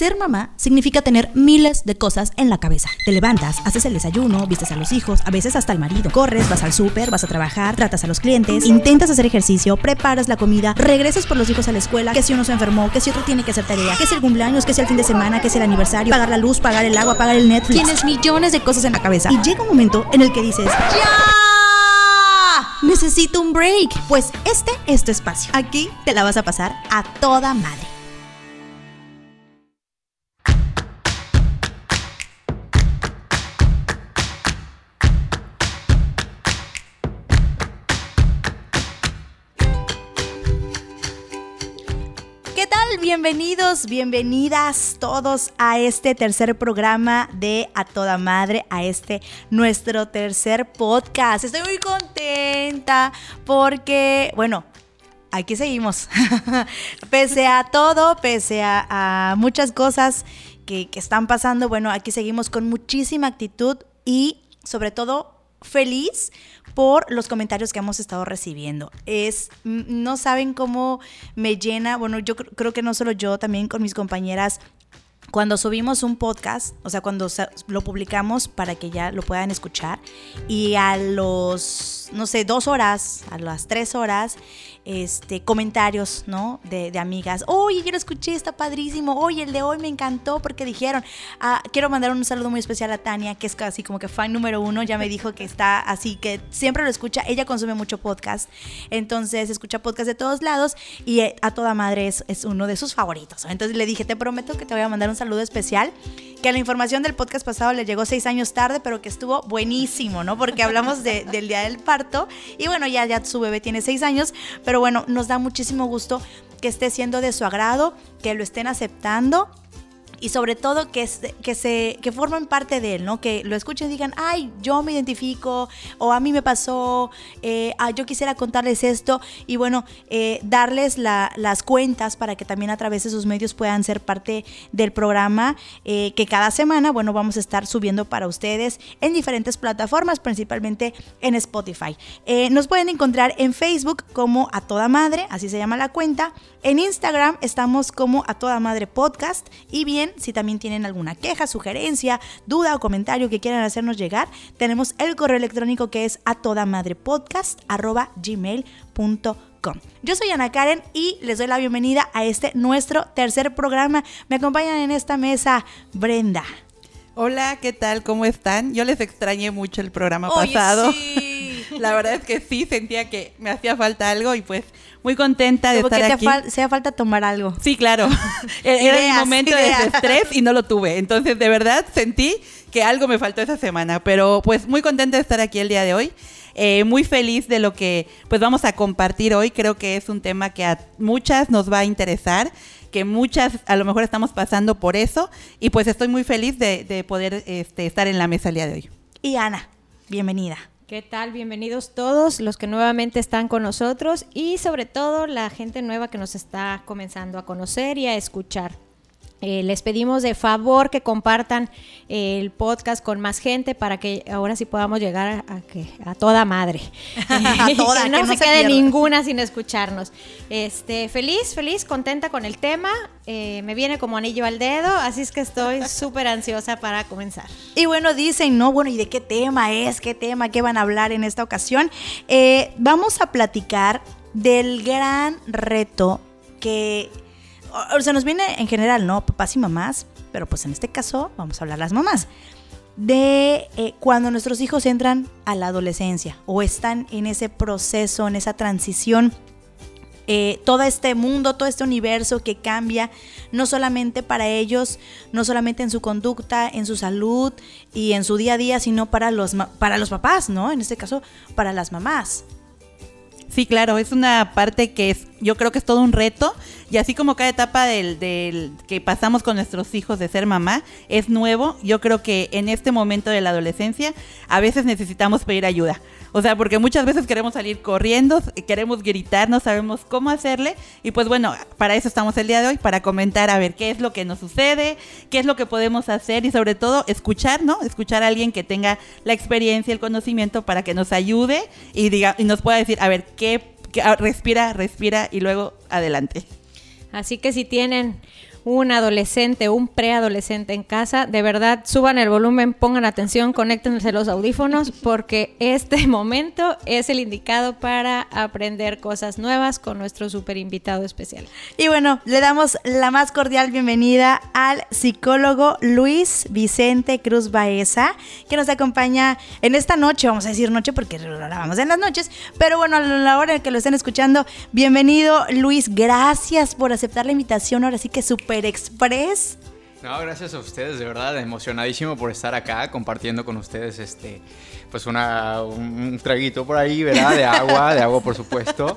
Ser mamá significa tener miles de cosas en la cabeza. Te levantas, haces el desayuno, vistes a los hijos, a veces hasta al marido. Corres, vas al súper, vas a trabajar, tratas a los clientes, intentas hacer ejercicio, preparas la comida, regresas por los hijos a la escuela, que si uno se enfermó, que si otro tiene que hacer tarea, que si el cumpleaños, que si el fin de semana, que si el aniversario, pagar la luz, pagar el agua, pagar el Netflix. Tienes millones de cosas en la cabeza. Y llega un momento en el que dices, ¡Ya! Necesito un break. Pues este es tu espacio. Aquí te la vas a pasar a toda madre. Bienvenidos, bienvenidas todos a este tercer programa de A Toda Madre, a este nuestro tercer podcast. Estoy muy contenta porque, bueno, aquí seguimos. pese a todo, pese a, muchas cosas que, que están pasando, bueno, aquí seguimos con muchísima actitud y sobre todo feliz por los comentarios que hemos estado recibiendo. Es, no saben cómo me llena, bueno, yo creo que no solo yo, también con mis compañeras cuando subimos un podcast, o sea, cuando lo publicamos para que ya lo puedan escuchar, y a los, no sé, dos horas, a las tres horas, este, comentarios, ¿no? De, de amigas. Oye, yo lo escuché, está padrísimo. Oye, el de hoy me encantó porque dijeron. Ah, quiero mandar un saludo muy especial a Tania, que es casi como que fan número uno. Ya me dijo que está así, que siempre lo escucha. Ella consume mucho podcast. Entonces, escucha podcast de todos lados y eh, a toda madre es, es uno de sus favoritos. Entonces le dije, te prometo que te voy a mandar un saludo especial. Que la información del podcast pasado le llegó seis años tarde, pero que estuvo buenísimo, ¿no? Porque hablamos de, del día del parto. Y bueno, ya, ya su bebé tiene seis años. Pero bueno, nos da muchísimo gusto que esté siendo de su agrado, que lo estén aceptando y sobre todo que, que, se, que formen parte de él, ¿no? Que lo escuchen y digan, ay, yo me identifico, o a mí me pasó, eh, ah, yo quisiera contarles esto, y bueno, eh, darles la, las cuentas para que también a través de sus medios puedan ser parte del programa eh, que cada semana, bueno, vamos a estar subiendo para ustedes en diferentes plataformas, principalmente en Spotify. nos pueden encontrar en Facebook como A Toda Madre, así se llama la cuenta, en Instagram estamos como A Toda Madre Podcast, y bien, si también tienen alguna queja, sugerencia, duda o comentario que quieran hacernos llegar, tenemos el correo electrónico que es a toda madre podcast gmail.com. Yo soy Ana Karen y les doy la bienvenida a este nuestro tercer programa. Me acompañan en esta mesa Brenda. Hola, ¿qué tal? ¿Cómo están? Yo les extrañé mucho el programa Oye, pasado. Sí. La verdad es que sí, sentía que me hacía falta algo y pues muy contenta de Como estar que aquí. fal- sea falta tomar algo. Sí, claro. Era mi Ideas, momento ideas. de estrés y no lo tuve. Entonces, de verdad, sentí que algo me faltó esa semana. Pero pues muy contenta de estar aquí el día de hoy. Eh, muy feliz de lo que pues vamos a compartir hoy. Creo que es un tema que a muchas nos va a interesar, que muchas a lo mejor estamos pasando por eso. Y pues estoy muy feliz de, de poder este, estar en la mesa el día de hoy. Y Ana, bienvenida. ¿Qué tal? Bienvenidos todos los que nuevamente están con nosotros y sobre todo la gente nueva que nos está comenzando a conocer y a escuchar. Eh, les pedimos de favor que compartan eh, el podcast con más gente para que ahora sí podamos llegar a, a que, a toda madre. A toda, que no que no se se quede ninguna sin escucharnos. Este, feliz, feliz, contenta con el tema. Eh, me viene como anillo al dedo, así es que estoy súper ansiosa para comenzar. Y bueno, dicen, ¿no? Bueno, ¿y de qué tema es? ¿Qué tema? ¿Qué van a hablar en esta ocasión? Eh, vamos a platicar del gran reto que, o sea, nos viene en general, ¿no? Papás y mamás, pero pues en este caso vamos a hablar las mamás. De eh, cuando nuestros hijos entran a la adolescencia o están en ese proceso, en esa transición eh, todo este mundo, todo este universo que cambia, no solamente para ellos, no solamente en su conducta, en su salud y en su día a día, sino para los, para los papás, ¿no? En este caso, para las mamás. Sí, claro, es una parte que es, yo creo que es todo un reto y así como cada etapa del, del que pasamos con nuestros hijos de ser mamá es nuevo, yo creo que en este momento de la adolescencia a veces necesitamos pedir ayuda. O sea, porque muchas veces queremos salir corriendo, queremos gritar, no sabemos cómo hacerle y pues bueno, para eso estamos el día de hoy, para comentar a ver qué es lo que nos sucede, qué es lo que podemos hacer y sobre todo escuchar, ¿no? Escuchar a alguien que tenga la experiencia, el conocimiento para que nos ayude y diga y nos pueda decir, a ver, qué, respira, respira y luego adelante. Así que si tienen un adolescente o un preadolescente en casa, de verdad suban el volumen, pongan atención, conéctense los audífonos porque este momento es el indicado para aprender cosas nuevas con nuestro super invitado especial. Y bueno, le damos la más cordial bienvenida al psicólogo Luis Vicente Cruz Baeza, que nos acompaña en esta noche, vamos a decir noche porque lo grabamos en las noches, pero bueno, a la hora en que lo estén escuchando, bienvenido Luis, gracias por aceptar la invitación, ahora sí que Super Express. No, gracias a ustedes, de verdad, emocionadísimo por estar acá compartiendo con ustedes este pues una, un, traguito por ahí, ¿verdad? De agua, de agua por supuesto.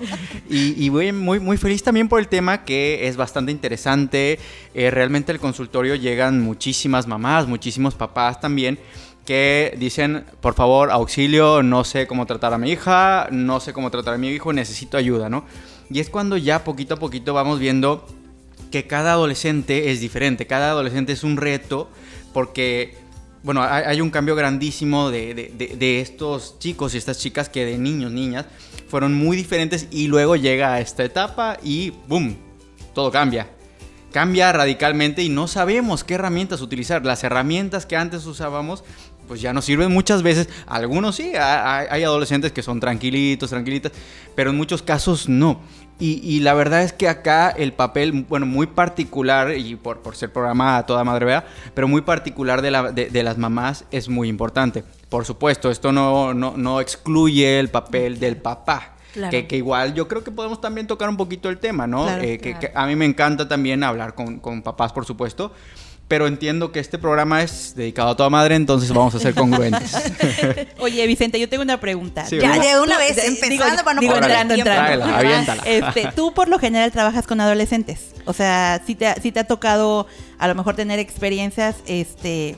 Y, y muy, muy feliz también por el tema que es bastante interesante. Eh, realmente al consultorio llegan muchísimas mamás, muchísimos papás también que dicen, por favor, auxilio, no sé cómo tratar a mi hija, no sé cómo tratar a mi hijo, necesito ayuda, ¿no? Y es cuando ya poquito a poquito vamos viendo que cada adolescente es diferente, cada adolescente es un reto, porque, bueno, hay, un cambio grandísimo de, de, estos chicos y estas chicas que de niños, niñas, fueron muy diferentes y luego llega a esta etapa y ¡boom! Todo cambia cambia radicalmente y no sabemos qué herramientas utilizar. Las herramientas que antes usábamos pues ya nos sirven muchas veces. Algunos sí, hay, adolescentes que son tranquilitos, tranquilitas, pero en muchos casos no. Y, la verdad es que acá el papel, bueno, muy particular, y por, por ser programa a toda madre vea, pero muy particular de, la, de, las mamás es muy importante. Por supuesto, esto no, no, no excluye el papel del papá. Que, que, igual yo creo que podemos también tocar un poquito el tema, ¿no? Eh, que, a mí me encanta también hablar con, con papás, por supuesto, pero entiendo que este programa es dedicado a toda madre, entonces vamos a ser congruentes. Oye, Vicente, yo tengo una pregunta. ya de una vez, empezando para no digo, entrando, entrando. Este, tú por lo general trabajas con adolescentes. O sea, si te, si te ha tocado a lo mejor tener experiencias, este,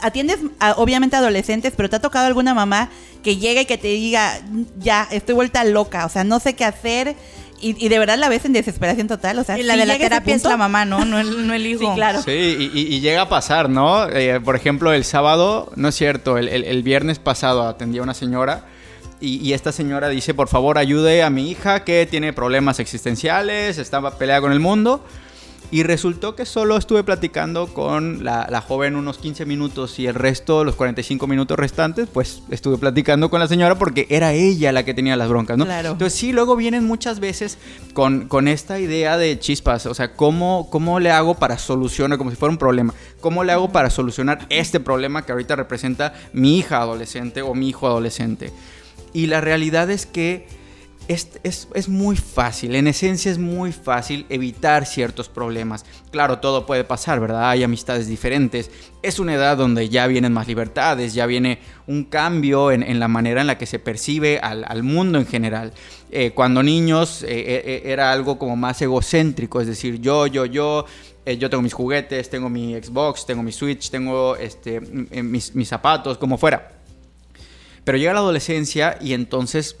atiendes obviamente a adolescentes, pero te ha tocado alguna mamá que llegue y que te diga, ya, estoy vuelta loca, o sea, no sé qué hacer, y, de verdad la ves en desesperación total, o sea, y la de la terapia es la mamá, ¿no? No el, no el hijo. Sí, claro. Sí, y, llega a pasar, ¿no? Eh, por ejemplo, el sábado, no es cierto, el, el, viernes pasado atendí a una señora y, esta señora dice, por favor, ayude a mi hija que tiene problemas existenciales, está peleada con el mundo. Y resultó que solo estuve platicando con la, joven unos 15 minutos y el resto, los 45 minutos restantes, pues estuve platicando con la señora porque era ella la que tenía las broncas, ¿no? Claro. Entonces sí, luego vienen muchas veces con, con esta idea de chispas, o sea, ¿cómo, ¿cómo le hago para solucionar, como si fuera un problema, cómo le hago para solucionar este problema que ahorita representa mi hija adolescente o mi hijo adolescente? Y la realidad es que es, es, muy fácil, en esencia es muy fácil evitar ciertos problemas. Claro, todo puede pasar, ¿verdad? Hay amistades diferentes. Es una edad donde ya vienen más libertades, ya viene un cambio en, la manera en la que se percibe al, mundo en general. Eh, cuando niños eh, eh, era algo como más egocéntrico, es decir, yo, yo, yo, yo tengo mis juguetes, tengo mi Xbox, tengo mi Switch, tengo este, mis, mis zapatos, como fuera. Pero llega la adolescencia y entonces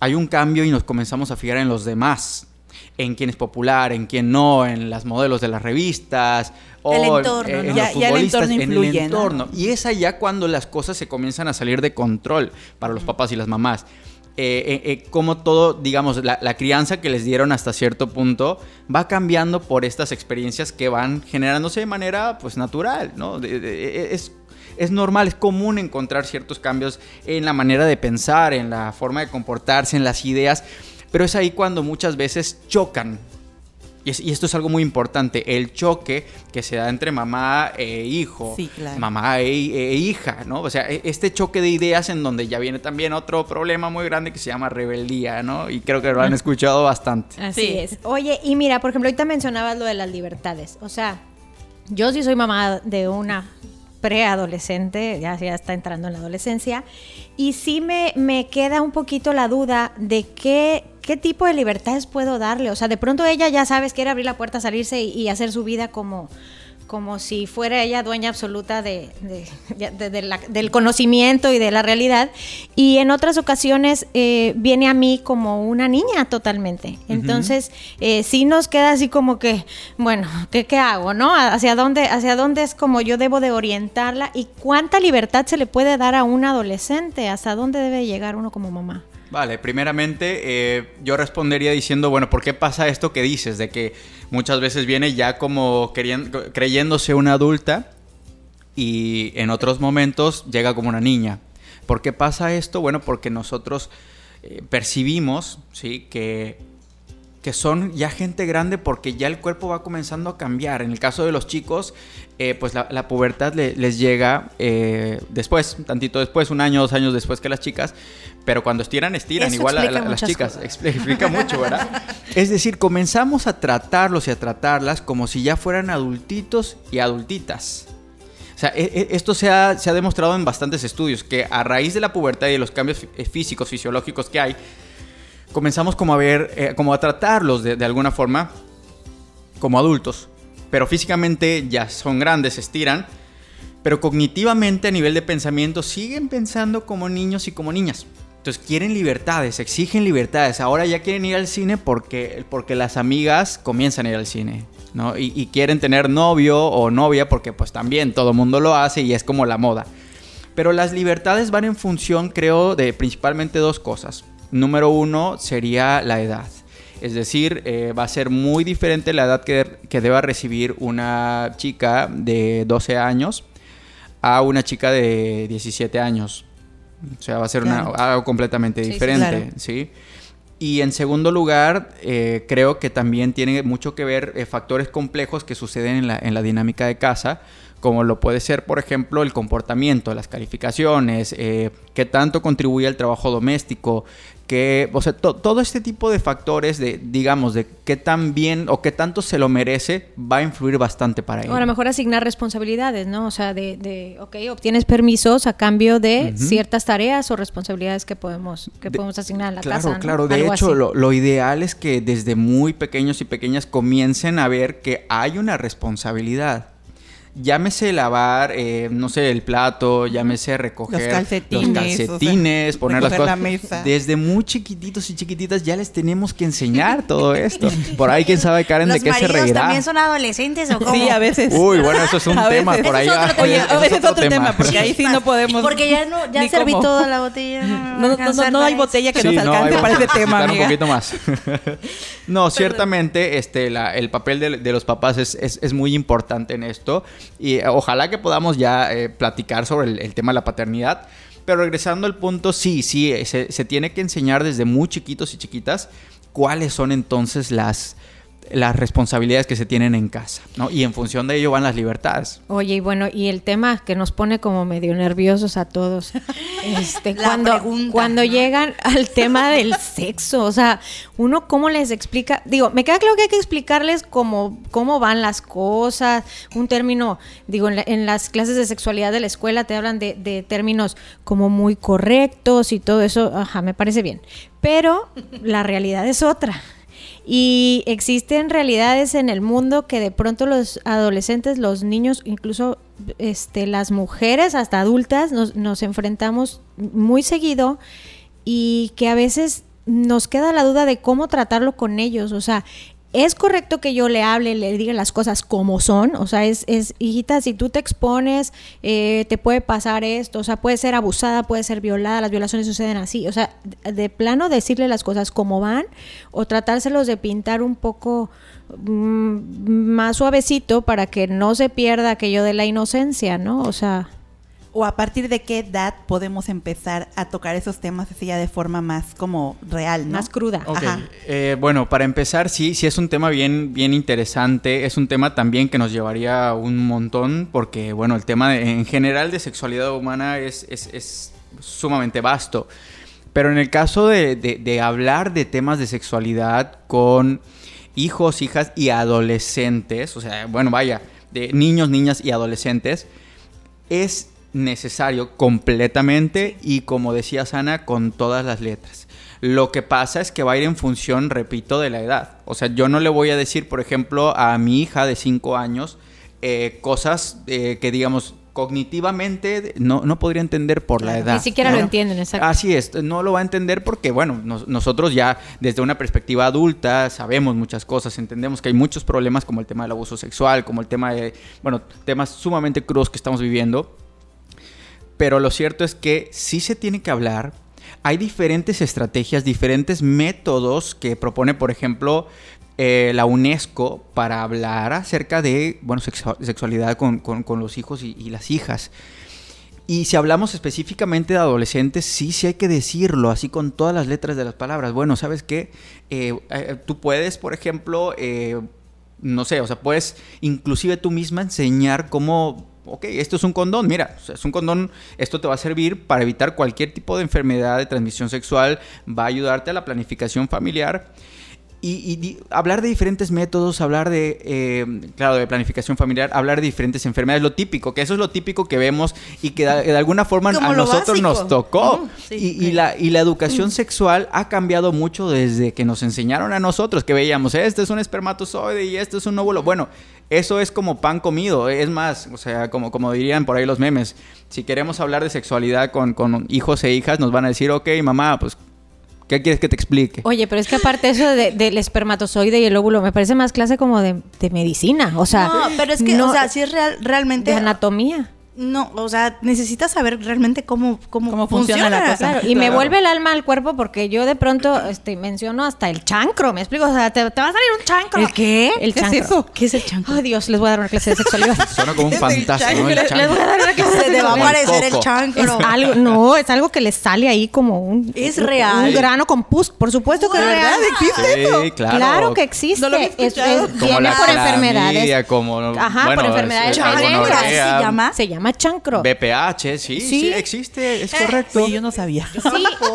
hay un cambio y nos comenzamos a fijar en los demás, en quién es popular, en quién no, en las modelos de las revistas, o el entorno, en, los futbolistas, en el entorno. Y es allá cuando las cosas se comienzan a salir de control para los papás y las mamás. Eh, eh, eh, como todo, digamos, la, crianza que les dieron hasta cierto punto va cambiando por estas experiencias que van generándose de manera pues natural, ¿no? es es normal, es común encontrar ciertos cambios en la manera de pensar, en la forma de comportarse, en las ideas, pero es ahí cuando muchas veces chocan. Y, esto es algo muy importante, el choque que se da entre mamá e hijo, mamá e, e, hija, ¿no? O sea, e, este choque de ideas en donde ya viene también otro problema muy grande que se llama rebeldía, ¿no? Y creo que lo han escuchado bastante. Así es. Oye, y mira, por ejemplo, ahorita mencionabas lo de las libertades. O sea, yo sí soy mamá de una preadolescente, ya, ya está entrando en la adolescencia, y sí me, me queda un poquito la duda de qué, qué tipo de libertades puedo darle. O sea, de pronto ella ya sabes, quiere abrir la puerta, salirse y hacer su vida como como si fuera ella dueña absoluta de, del conocimiento y de la realidad. Y en otras ocasiones eh, viene a mí como una niña totalmente. Entonces, eh, sí nos queda así como que, bueno, ¿qué, ¿qué, hago? ¿No? ¿Hacia dónde, ¿Hacia dónde es como yo debo de orientarla? ¿Y cuánta libertad se le puede dar a un adolescente? ¿Hasta dónde debe llegar uno como mamá? Vale, primeramente eh, yo respondería diciendo, bueno, ¿por qué pasa esto que dices? De que muchas veces viene ya como creyéndose una adulta y en otros momentos llega como una niña. ¿Por qué pasa esto? Bueno, porque nosotros eh, percibimos, ¿sí? Que, que son ya gente grande porque ya el cuerpo va comenzando a cambiar. En el caso de los chicos, eh, pues la, pubertad les llega eh, después, tantito después, un año, dos años después que las chicas, pero cuando estiran, estiran, igual a, las chicas. Explica mucho, ¿verdad? es decir, comenzamos a tratarlos y a tratarlas como si ya fueran adultitos y adultitas. O sea, e, e, esto se ha, se ha, demostrado en bastantes estudios, que a raíz de la pubertad y de los cambios eh, físicos, fisiológicos que hay, comenzamos como a ver, eh, como a tratarlos de, alguna forma como adultos. Pero físicamente ya son grandes, se estiran, pero cognitivamente a nivel de pensamiento siguen pensando como niños y como niñas. Entonces quieren libertades, exigen libertades. Ahora ya quieren ir al cine porque, porque las amigas comienzan a ir al cine. Y, quieren tener novio o novia porque pues también todo mundo lo hace y es como la moda. Pero las libertades van en función, creo, de principalmente dos cosas. Número uno sería la edad. Es decir, eh, va a ser muy diferente la edad que, que, deba recibir una chica de 12 años a una chica de 17 años. O sea, va a ser algo completamente diferente, ¿sí? Y en segundo lugar, eh, creo que también tiene mucho que ver eh, factores complejos que suceden en la, en la, dinámica de casa, como lo puede ser, por ejemplo, el comportamiento, las calificaciones, eh, qué tanto contribuye al trabajo doméstico, que, o sea, todo este tipo de factores de, digamos, de qué tan bien o qué tanto se lo merece, va a influir bastante para él. O a lo mejor asignar responsabilidades, ¿no? O sea, de, de ok, obtienes permisos a cambio de ciertas tareas o responsabilidades que podemos, que podemos asignar a la casa. Claro, claro. De hecho, lo, lo, ideal es que desde muy pequeños y pequeñas comiencen a ver que hay una responsabilidad llámese lavar, eh, no sé, el plato, llámese recoger los calcetines, poner las cosas. La mesa. Desde muy chiquititos y chiquititas ya les tenemos que enseñar todo esto. Por ahí quién sabe Karen de qué se reirá. también son adolescentes o cómo? Sí, a veces. Uy, bueno, eso es un tema por ahí. Oye, a veces es otro tema, porque ahí sí no podemos. Porque ya no ya serví toda la botella. No, no, no, hay botella que nos alcance para ese tema, amiga. un poquito más. no, ciertamente este el papel de, los papás es, es muy importante en esto y eh, ojalá que podamos ya eh, platicar sobre el, tema de la paternidad. Pero regresando al punto, sí, sí, eh, se, se tiene que enseñar desde muy chiquitos y chiquitas cuáles son entonces las, las responsabilidades que se tienen en casa, ¿no? Y en función de ello van las libertades. Oye, y bueno, y el tema que nos pone como medio nerviosos a todos, este, cuando, cuando llegan al tema del sexo, o sea, uno cómo les explica, digo, me queda claro que hay que explicarles cómo, cómo van las cosas, un término, digo, en, las clases de sexualidad de la escuela te hablan de, de términos como muy correctos y todo eso, ajá, me parece bien, pero la realidad es otra. Y existen realidades en el mundo que de pronto los adolescentes, los niños, incluso este, las mujeres hasta adultas nos, nos enfrentamos muy seguido y que a veces nos queda la duda de cómo tratarlo con ellos. O sea, es correcto que yo le hable, le diga las cosas como son, o sea, es, es hijita, si tú te expones, eh, te puede pasar esto, o sea, puede ser abusada, puede ser violada, las violaciones suceden así, o sea, de plano decirle las cosas como van o tratárselos de pintar un poco mm, más suavecito para que no se pierda aquello de la inocencia, ¿no? O sea o a partir de qué edad podemos empezar a tocar esos temas así ya de forma más como real, Más cruda. Eh, bueno, para empezar, sí, sí es un tema bien, bien interesante. Es un tema también que nos llevaría un montón, porque, bueno, el tema en general de sexualidad humana es, es, sumamente vasto. Pero en el caso de, de hablar de temas de sexualidad con hijos, hijas y adolescentes, o sea, bueno, vaya, de niños, niñas y adolescentes, es necesario completamente y como decía Sana, con todas las letras. Lo que pasa es que va a ir en función, repito, de la edad. O sea, yo no le voy a decir, por ejemplo, a mi hija de 5 años eh, cosas eh, que, digamos, cognitivamente no, no, podría entender por la edad. Ni siquiera lo entienden, exacto. Así es, no lo va a entender porque, bueno, nosotros ya desde una perspectiva adulta sabemos muchas cosas, entendemos que hay muchos problemas como el tema del abuso sexual, como el tema de, bueno, temas sumamente crudos que estamos viviendo pero lo cierto es que sí se tiene que hablar, hay diferentes estrategias, diferentes métodos que propone, por ejemplo, eh, la UNESCO para hablar acerca de bueno, sexualidad con, los hijos y, las hijas. Y si hablamos específicamente de adolescentes, sí, sí hay que decirlo, así con todas las letras de las palabras. Bueno, ¿sabes qué? Eh, eh, tú puedes, por ejemplo, no sé, o sea, puedes inclusive tú misma enseñar cómo ok, esto es un condón, mira, es un condón, esto te va a servir para evitar cualquier tipo de enfermedad de transmisión sexual, va a ayudarte a la planificación familiar y, hablar de diferentes métodos, hablar de, eh, claro, de planificación familiar, hablar de diferentes enfermedades, lo típico, que eso es lo típico que vemos y que de, alguna forma a nosotros nos tocó. y, la, y la educación mm. sexual ha cambiado mucho desde que nos enseñaron a nosotros, que veíamos, este es un espermatozoide y este es un óvulo. Bueno, eso es como pan comido, es más, o sea, como, como dirían por ahí los memes, si queremos hablar de sexualidad con, con hijos e hijas, nos van a decir, ok, mamá, pues ¿Qué quieres que te explique? Oye, pero es que aparte eso del espermatozoide y el óvulo me parece más clase como de, medicina. O sea, no, pero es que, no, o sea, si es real, realmente. De anatomía. No, o sea, necesitas saber realmente cómo, cómo, funciona, la cosa. y me vuelve el alma al cuerpo porque yo de pronto este, menciono hasta el chancro, ¿me explico? O sea, te, va a salir un chancro. ¿El qué? El ¿Qué chancro. es eso? ¿Qué es el chancro? Ay, Dios, les voy a dar una clase de sexualidad. Suena como un fantasma, ¿no? El chancro. Les voy a dar una clase de Se va a aparecer el chancro. Es algo, no, es algo que les sale ahí como un... Es real. Un grano con pus. Por supuesto que es real. ¿Existe eso? Sí, claro. Claro que existe. No lo es, es, viene por enfermedades. Como, Ajá, por enfermedades. ¿Se llama? Se llama chancro. BPA sí, sí, existe, es correcto. Sí, yo no sabía.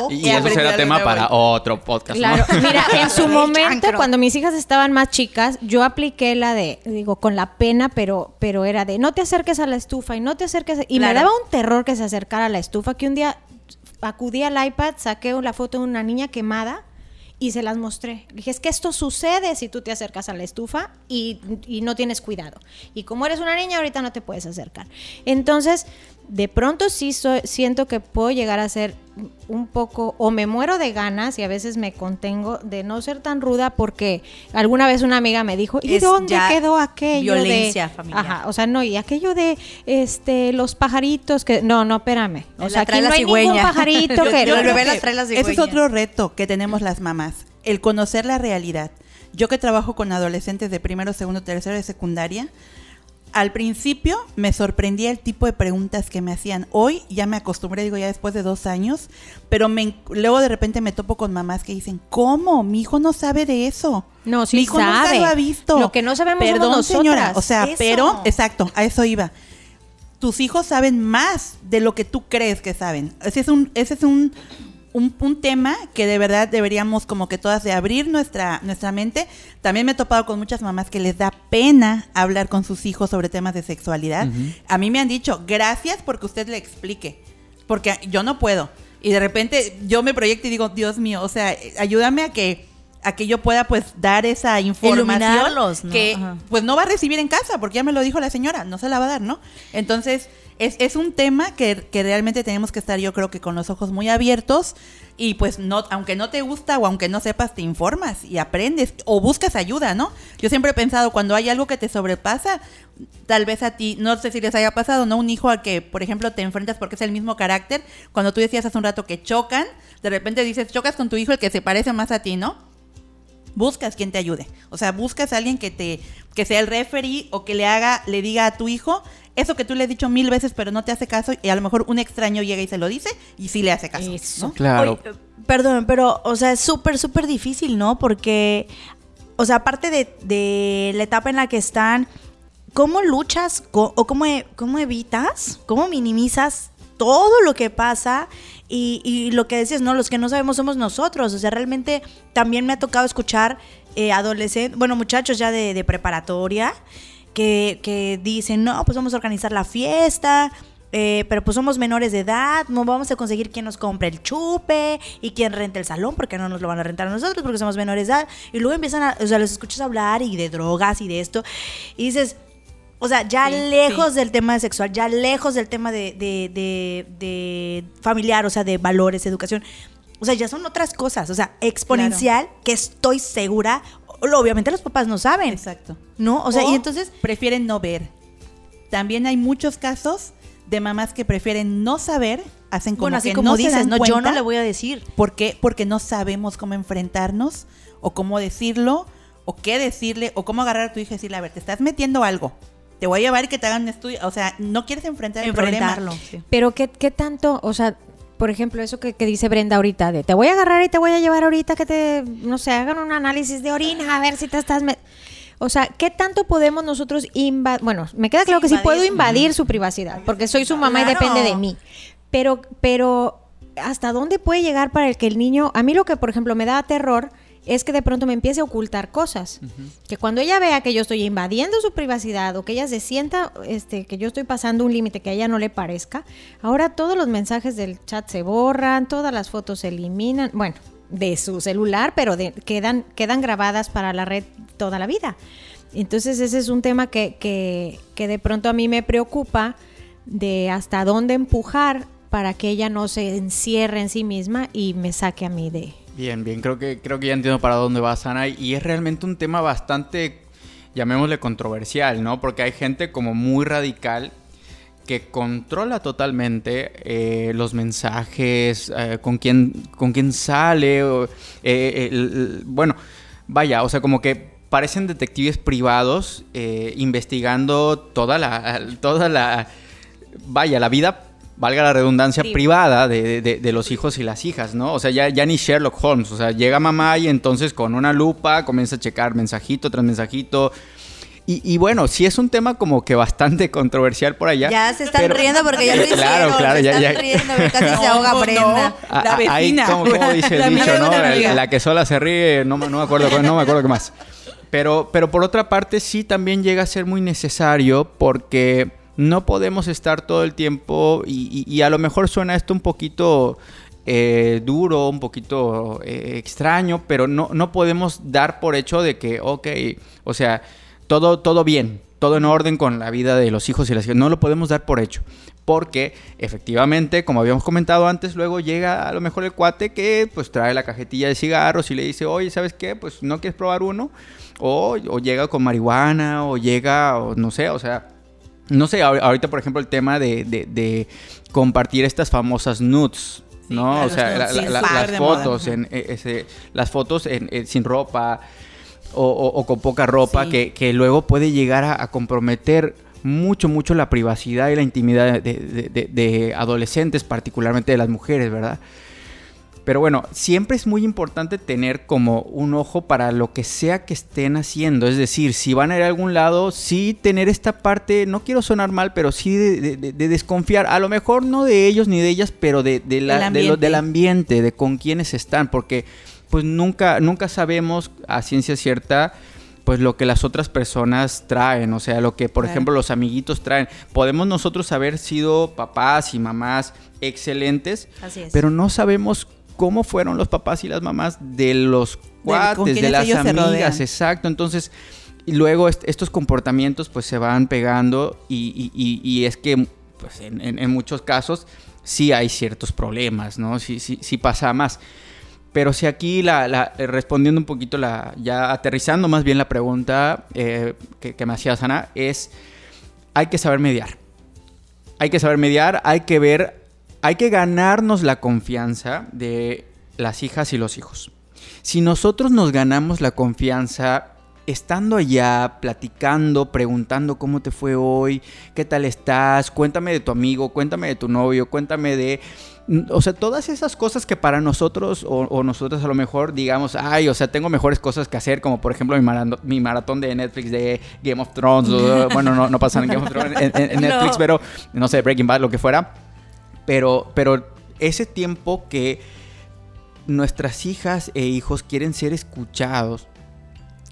Y, eso será tema para otro podcast. Claro, mira, en su momento, cuando mis hijas estaban más chicas, yo apliqué la de, digo, con la pena, pero, pero era de no te acerques a la estufa y no te acerques. Y me daba un terror que se acercara a la estufa, que un día acudí al iPad, saqué la foto de una niña quemada y se las mostré. Dije, es que esto sucede si tú te acercas a la estufa y, y, no tienes cuidado. Y como eres una niña, ahorita no te puedes acercar. Entonces, de pronto sí siento que puedo llegar a ser un poco, o me muero de ganas y a veces me contengo de no ser tan ruda porque alguna vez una amiga me dijo, ¿y dónde quedó aquello violencia de... familiar. Ajá, o sea, no, y aquello de este los pajaritos que... No, no, espérame. O sea, aquí no hay ningún pajarito que... Ese es otro reto que tenemos las mamás, el conocer la realidad. Yo que trabajo con adolescentes de primero, segundo, tercero de secundaria, al principio me sorprendía el tipo de preguntas que me hacían. Hoy ya me acostumbré, digo, ya después de dos años, pero me, luego de repente me topo con mamás que dicen, ¿cómo? Mi hijo no sabe de eso. No, sí Mi hijo sabe. lo ha visto. Lo que no sabemos Perdón, somos señora. O sea, pero, exacto, a eso iba. Tus hijos saben más de lo que tú crees que saben. Ese es un, ese es un, un, tema que de verdad deberíamos como que todas de abrir nuestra, nuestra mente. También me he topado con muchas mamás que les da pena hablar con sus hijos sobre temas de sexualidad. A mí me han dicho, gracias porque usted le explique, porque yo no puedo. Y de repente yo me proyecto y digo, Dios mío, o sea, ayúdame a que a que yo pueda pues dar esa información que pues no va a recibir en casa, porque ya me lo dijo la señora, no se la va a dar, ¿no? Entonces, es, es un tema que, que, realmente tenemos que estar yo creo que con los ojos muy abiertos y pues no, aunque no te gusta o aunque no sepas, te informas y aprendes o buscas ayuda, ¿no? Yo siempre he pensado, cuando hay algo que te sobrepasa, tal vez a ti, no sé si les haya pasado, ¿no? Un hijo al que, por ejemplo, te enfrentas porque es el mismo carácter, cuando tú decías hace un rato que chocan, de repente dices, chocas con tu hijo el que se parece más a ti, ¿no? Buscas quien te ayude. O sea, buscas a alguien que te que sea el referee o que le haga le diga a tu hijo, eso que tú le has dicho mil veces pero no te hace caso y a lo mejor un extraño llega y se lo dice y sí le hace caso. Eso. Claro. perdón, pero, o sea, es súper, súper difícil, ¿no? Porque, o sea, aparte de, la etapa en la que están, ¿cómo luchas o cómo, cómo evitas, cómo minimizas todo lo que pasa y, lo que decías, ¿no? Los que no sabemos somos nosotros. O sea, realmente también me ha tocado escuchar eh, adolescentes, bueno, muchachos ya de, de preparatoria que, dicen, no, pues vamos a organizar la fiesta. Eh, pero pues somos menores de edad, no vamos a conseguir quien nos compre el chupe y quien rente el salón, porque no nos lo van a rentar a nosotros, porque somos menores de edad. Y luego empiezan a, o sea, los escuchas hablar y de drogas y de esto, y dices, o sea, ya lejos del tema de sexual, ya lejos del tema de, de, de, familiar, o sea, de valores, educación. O sea, ya son otras cosas, o sea, exponencial, que estoy segura, obviamente los papás no saben. Exacto. ¿No? O sea, y entonces... Prefieren no ver. También hay muchos casos de mamás que prefieren no saber hacen como Bueno, así que como no se dices, dan no, yo no le voy a decir. ¿Por qué? Porque no sabemos cómo enfrentarnos o cómo decirlo o qué decirle o cómo agarrar a tu hija y decirle, a ver, te estás metiendo algo. Te voy a llevar y que te hagan un estudio. O sea, no quieres enfrentar el Enfrentarlo. problema. sí. Pero ¿qué, qué tanto, o sea, por ejemplo, eso que, que dice Brenda ahorita, de te voy a agarrar y te voy a llevar ahorita que te, no sé, hagan un análisis de orina a ver si te estás... O sea, ¿qué tanto podemos nosotros invadir? Bueno, me queda claro Sí, que sí puedo invadir su privacidad, porque soy su mamá y depende de mí. Pero, pero, ¿hasta dónde puede llegar para el que el niño... A mí lo que, por ejemplo, me da terror es que de pronto me empiece a ocultar cosas. Que cuando ella vea que yo estoy invadiendo su privacidad o que ella se sienta este, que yo estoy pasando un límite que a ella no le parezca, ahora todos los mensajes del chat se borran, todas las fotos se eliminan, bueno, de su celular, pero de- quedan, quedan grabadas para la red toda la vida. Entonces ese es un tema que, que, que de pronto a mí me preocupa de hasta dónde empujar para que ella no se encierre en sí misma y me saque a mí de, Bien, bien, creo que, creo que ya entiendo para dónde va Sana y es realmente un tema bastante, llamémosle controversial, ¿no? Porque hay gente como muy radical que controla totalmente eh, los mensajes, eh, con quién con quién sale, o, eh, bueno, vaya, o sea, como que parecen detectives privados investigando toda la, toda la, vaya, la vida, valga la redundancia, Sí. privada de, de- de los hijos y las hijas, ¿no? O sea, ya, ya ni Sherlock Holmes, o sea, llega mamá y entonces con una lupa comienza a checar mensajito tras mensajito. Y, y bueno, sí es un tema como que bastante controversial por allá. Ya se están pero- riendo porque ya lo hicieron. Claro, claro, se ya, están ya. riendo, casi se ahoga no, Brenda. Ah, La ah, ahí, como, como dice el dicho, ¿no? La, la que sola se ríe, no, me- no me acuerdo, cu- no me acuerdo qué más. Pero, pero por otra parte sí también llega a ser muy necesario porque no podemos estar todo el tiempo y, a lo mejor suena esto un poquito eh, duro, un poquito eh, extraño, pero no, no podemos dar por hecho de que, ok, o sea, todo, todo bien, todo en orden con la vida de los hijos y las hijas. No lo podemos dar por hecho. Porque efectivamente, como habíamos comentado antes, luego llega a lo mejor el cuate que pues trae la cajetilla de cigarros y le dice, oye, ¿sabes qué? Pues no quieres probar uno. O, o llega con marihuana, o llega, o no sé, o sea, no sé, ahor- ahorita por ejemplo el tema de, de- de compartir estas famosas nudes, ¿no? o sea, la- la- la- las fotos, en, eh, ese- las fotos en- en- sin ropa o, o- o con poca ropa Sí. que, que luego puede llegar a, a comprometer mucho, mucho la privacidad y la intimidad de- de adolescentes, particularmente de las mujeres, ¿verdad? Pero bueno, siempre es muy importante tener como un ojo para lo que sea que estén haciendo. Es decir, si van a ir a algún lado, sí tener esta parte, no quiero sonar mal, pero sí de, de- de- de desconfiar. A lo mejor no de ellos ni de ellas, pero de, de la- Del de lo- del ambiente. de con quiénes están. Porque pues nunca, nunca sabemos a ciencia cierta pues lo que las otras personas traen, o sea, lo que por Claro. ejemplo los amiguitos traen. Podemos nosotros haber sido papás y mamás excelentes, Así es. pero no sabemos cómo fueron los papás y las mamás de los cuates, de las amigas, exacto. Entonces, y luego est- estos comportamientos pues se van pegando y, y- y- y es que pues en, en- en muchos casos sí hay ciertos problemas, ¿no? Sí, sí, sí pasa más. Pero si aquí, la, la- eh, respondiendo un poquito, la, ya aterrizando más bien la pregunta eh, que, que me hacía Sana, es, hay que saber mediar. Hay que saber mediar, hay que ver, hay que ganarnos la confianza de las hijas y los hijos. Si nosotros nos ganamos la confianza estando allá, platicando, preguntando cómo te fue hoy, qué tal estás, cuéntame de tu amigo, cuéntame de tu novio, cuéntame de... O sea, todas esas cosas que para nosotros o, o nosotros a lo mejor digamos, ay, o sea, tengo mejores cosas que hacer, como por ejemplo mi, maratón de Netflix de Game of Thrones, o- bueno, no, no pasa en Game of Thrones en, en- en Netflix, No. pero no sé, Breaking Bad, lo que fuera. Pero, pero ese tiempo que nuestras hijas e hijos quieren ser escuchados,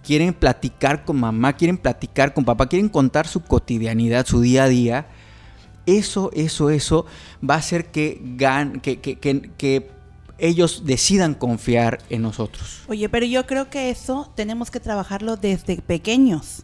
quieren platicar con mamá, quieren platicar con papá, quieren contar su cotidianidad, su día a día, eso, eso, eso va a hacer que, gan que, que, que- que ellos decidan confiar en nosotros. Oye, pero yo creo que eso tenemos que trabajarlo desde pequeños.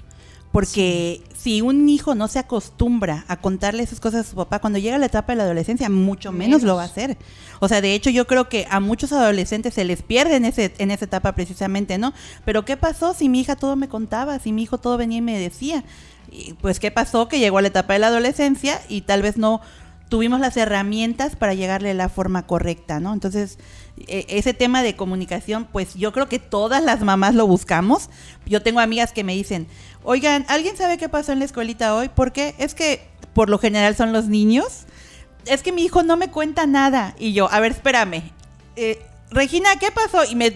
Porque si un hijo no se acostumbra a contarle esas cosas a su papá, cuando llega la etapa de la adolescencia, mucho menos, lo va a hacer. O sea, de hecho, yo creo que a muchos adolescentes se les pierde en, ese, en esa etapa precisamente, ¿no? Pero ¿qué pasó si mi hija todo me contaba? Si mi hijo todo venía y me decía. Y, pues, ¿qué pasó? Que llegó a la etapa de la adolescencia y tal vez no tuvimos las herramientas para llegarle a la forma correcta, ¿no? Entonces, e- ese tema de comunicación, pues yo creo que todas las mamás lo buscamos. Yo tengo amigas que me dicen, oigan, ¿alguien sabe qué pasó en la escuelita hoy? Porque es que por lo general son los niños. Es que mi hijo no me cuenta nada. Y yo, a ver, espérame. Eh, Regina, ¿qué pasó? Y me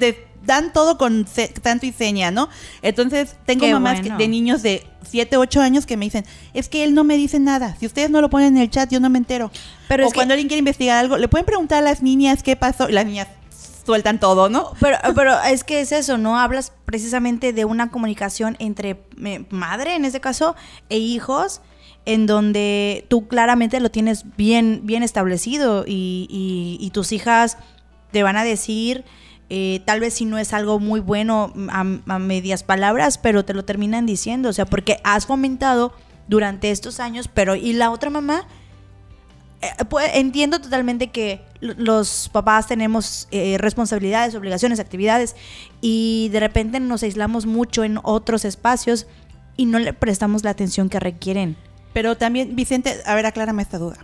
dan todo con tanto y seña, ¿no? Entonces, tengo Qué mamás que- de niños de 7, 8 años que me dicen, es que él no me dice nada. Si ustedes no lo ponen en el chat, yo no me entero. Pero o es que- cuando alguien quiere investigar algo, le pueden preguntar a las niñas qué pasó. Y las niñas sueltan todo, ¿no? Pero, pero es que es eso, ¿no? Hablas precisamente de una comunicación entre eh, madre, en este caso, e hijos, en donde tú claramente lo tienes bien, bien establecido y, y- y tus hijas te van a decir, eh, tal vez si no es algo muy bueno a, a medias palabras, pero te lo terminan diciendo, o sea, porque has fomentado durante estos años, pero ¿y la otra mamá? Eh, pues, entiendo totalmente que los papás tenemos eh, responsabilidades, obligaciones, actividades y de repente nos aislamos mucho en otros espacios y no le prestamos la atención que requieren. Pero también, Vicente, a ver, aclárame esta duda.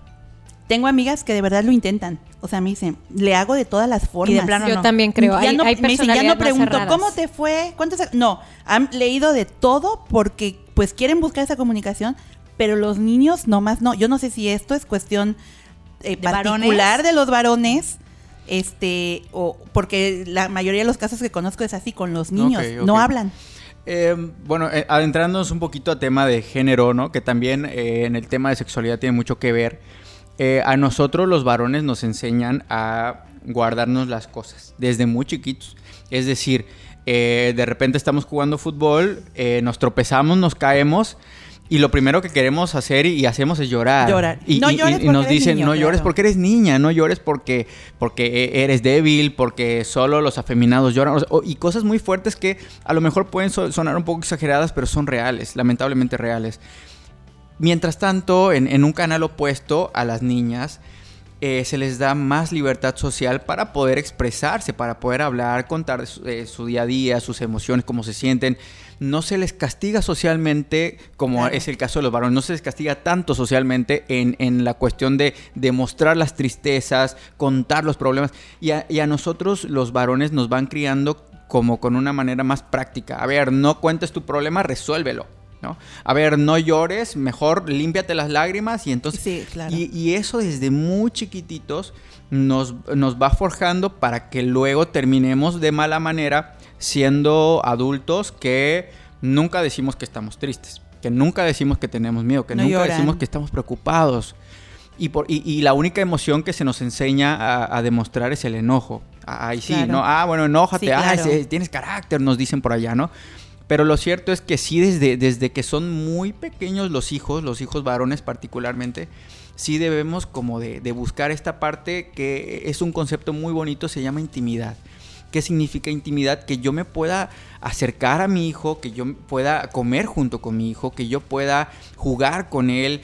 Tengo amigas que de verdad lo intentan. O sea, me dicen, le hago de todas las formas. plano Yo no. también creo. Ya hay, no, hay me dicen, ya no pregunto. ¿cómo te fue? ¿Cuántos? No, han leído de todo porque pues quieren buscar esa comunicación, pero los niños nomás no. Yo no sé si esto es cuestión eh, ¿De particular varones? de los varones, este, o porque la mayoría de los casos que conozco es así con los niños, no hablan. Eh, bueno, eh, adentrándonos un poquito a tema de género, ¿no? Que también eh, en el tema de sexualidad tiene mucho que ver. Eh, a nosotros los varones nos enseñan a guardarnos las cosas desde muy chiquitos. Es decir, eh, de repente estamos jugando fútbol, eh, nos tropezamos, nos caemos. Y lo primero que queremos hacer y, hacemos es llorar. Llorar. Y, No y- llores y porque nos eres dicen, niño, no llores porque eres niña, no llores porque, porque eres débil, porque solo los afeminados lloran. o sea, o- y cosas muy fuertes que a lo mejor pueden so- sonar un poco exageradas, pero son reales, lamentablemente reales. Mientras tanto, en, en un canal opuesto a las niñas, eh, se les da más libertad social para poder expresarse, para poder hablar, contar su, eh, su día a día, sus emociones, cómo se sienten. No se les castiga socialmente, como Claro. es el caso de los varones, no se les castiga tanto socialmente en, en la cuestión de demostrar las tristezas, contar los problemas. Y a, y a nosotros los varones nos van criando como con una manera más práctica. A ver, no cuentes tu problema, resuélvelo. ¿no? A ver, no llores, mejor límpiate las lágrimas y entonces... Sí, claro. y, y eso desde muy chiquititos nos, nos va forjando para que luego terminemos de mala manera siendo adultos que nunca decimos que estamos tristes, que nunca decimos que tenemos miedo, que No nunca lloran. decimos que estamos preocupados. Y, por, y, y la única emoción que se nos enseña a, a demostrar es el enojo. Ay, sí, Claro. ¿no? Ah, bueno, enójate, Sí, claro. tienes carácter, nos dicen por allá, ¿no? Pero lo cierto es que sí, desde, desde que son muy pequeños los hijos, los hijos varones particularmente, sí debemos como de, de buscar esta parte que es un concepto muy bonito, se llama intimidad. ¿Qué significa intimidad? Que yo me pueda acercar a mi hijo, que yo pueda comer junto con mi hijo, que yo pueda jugar con él.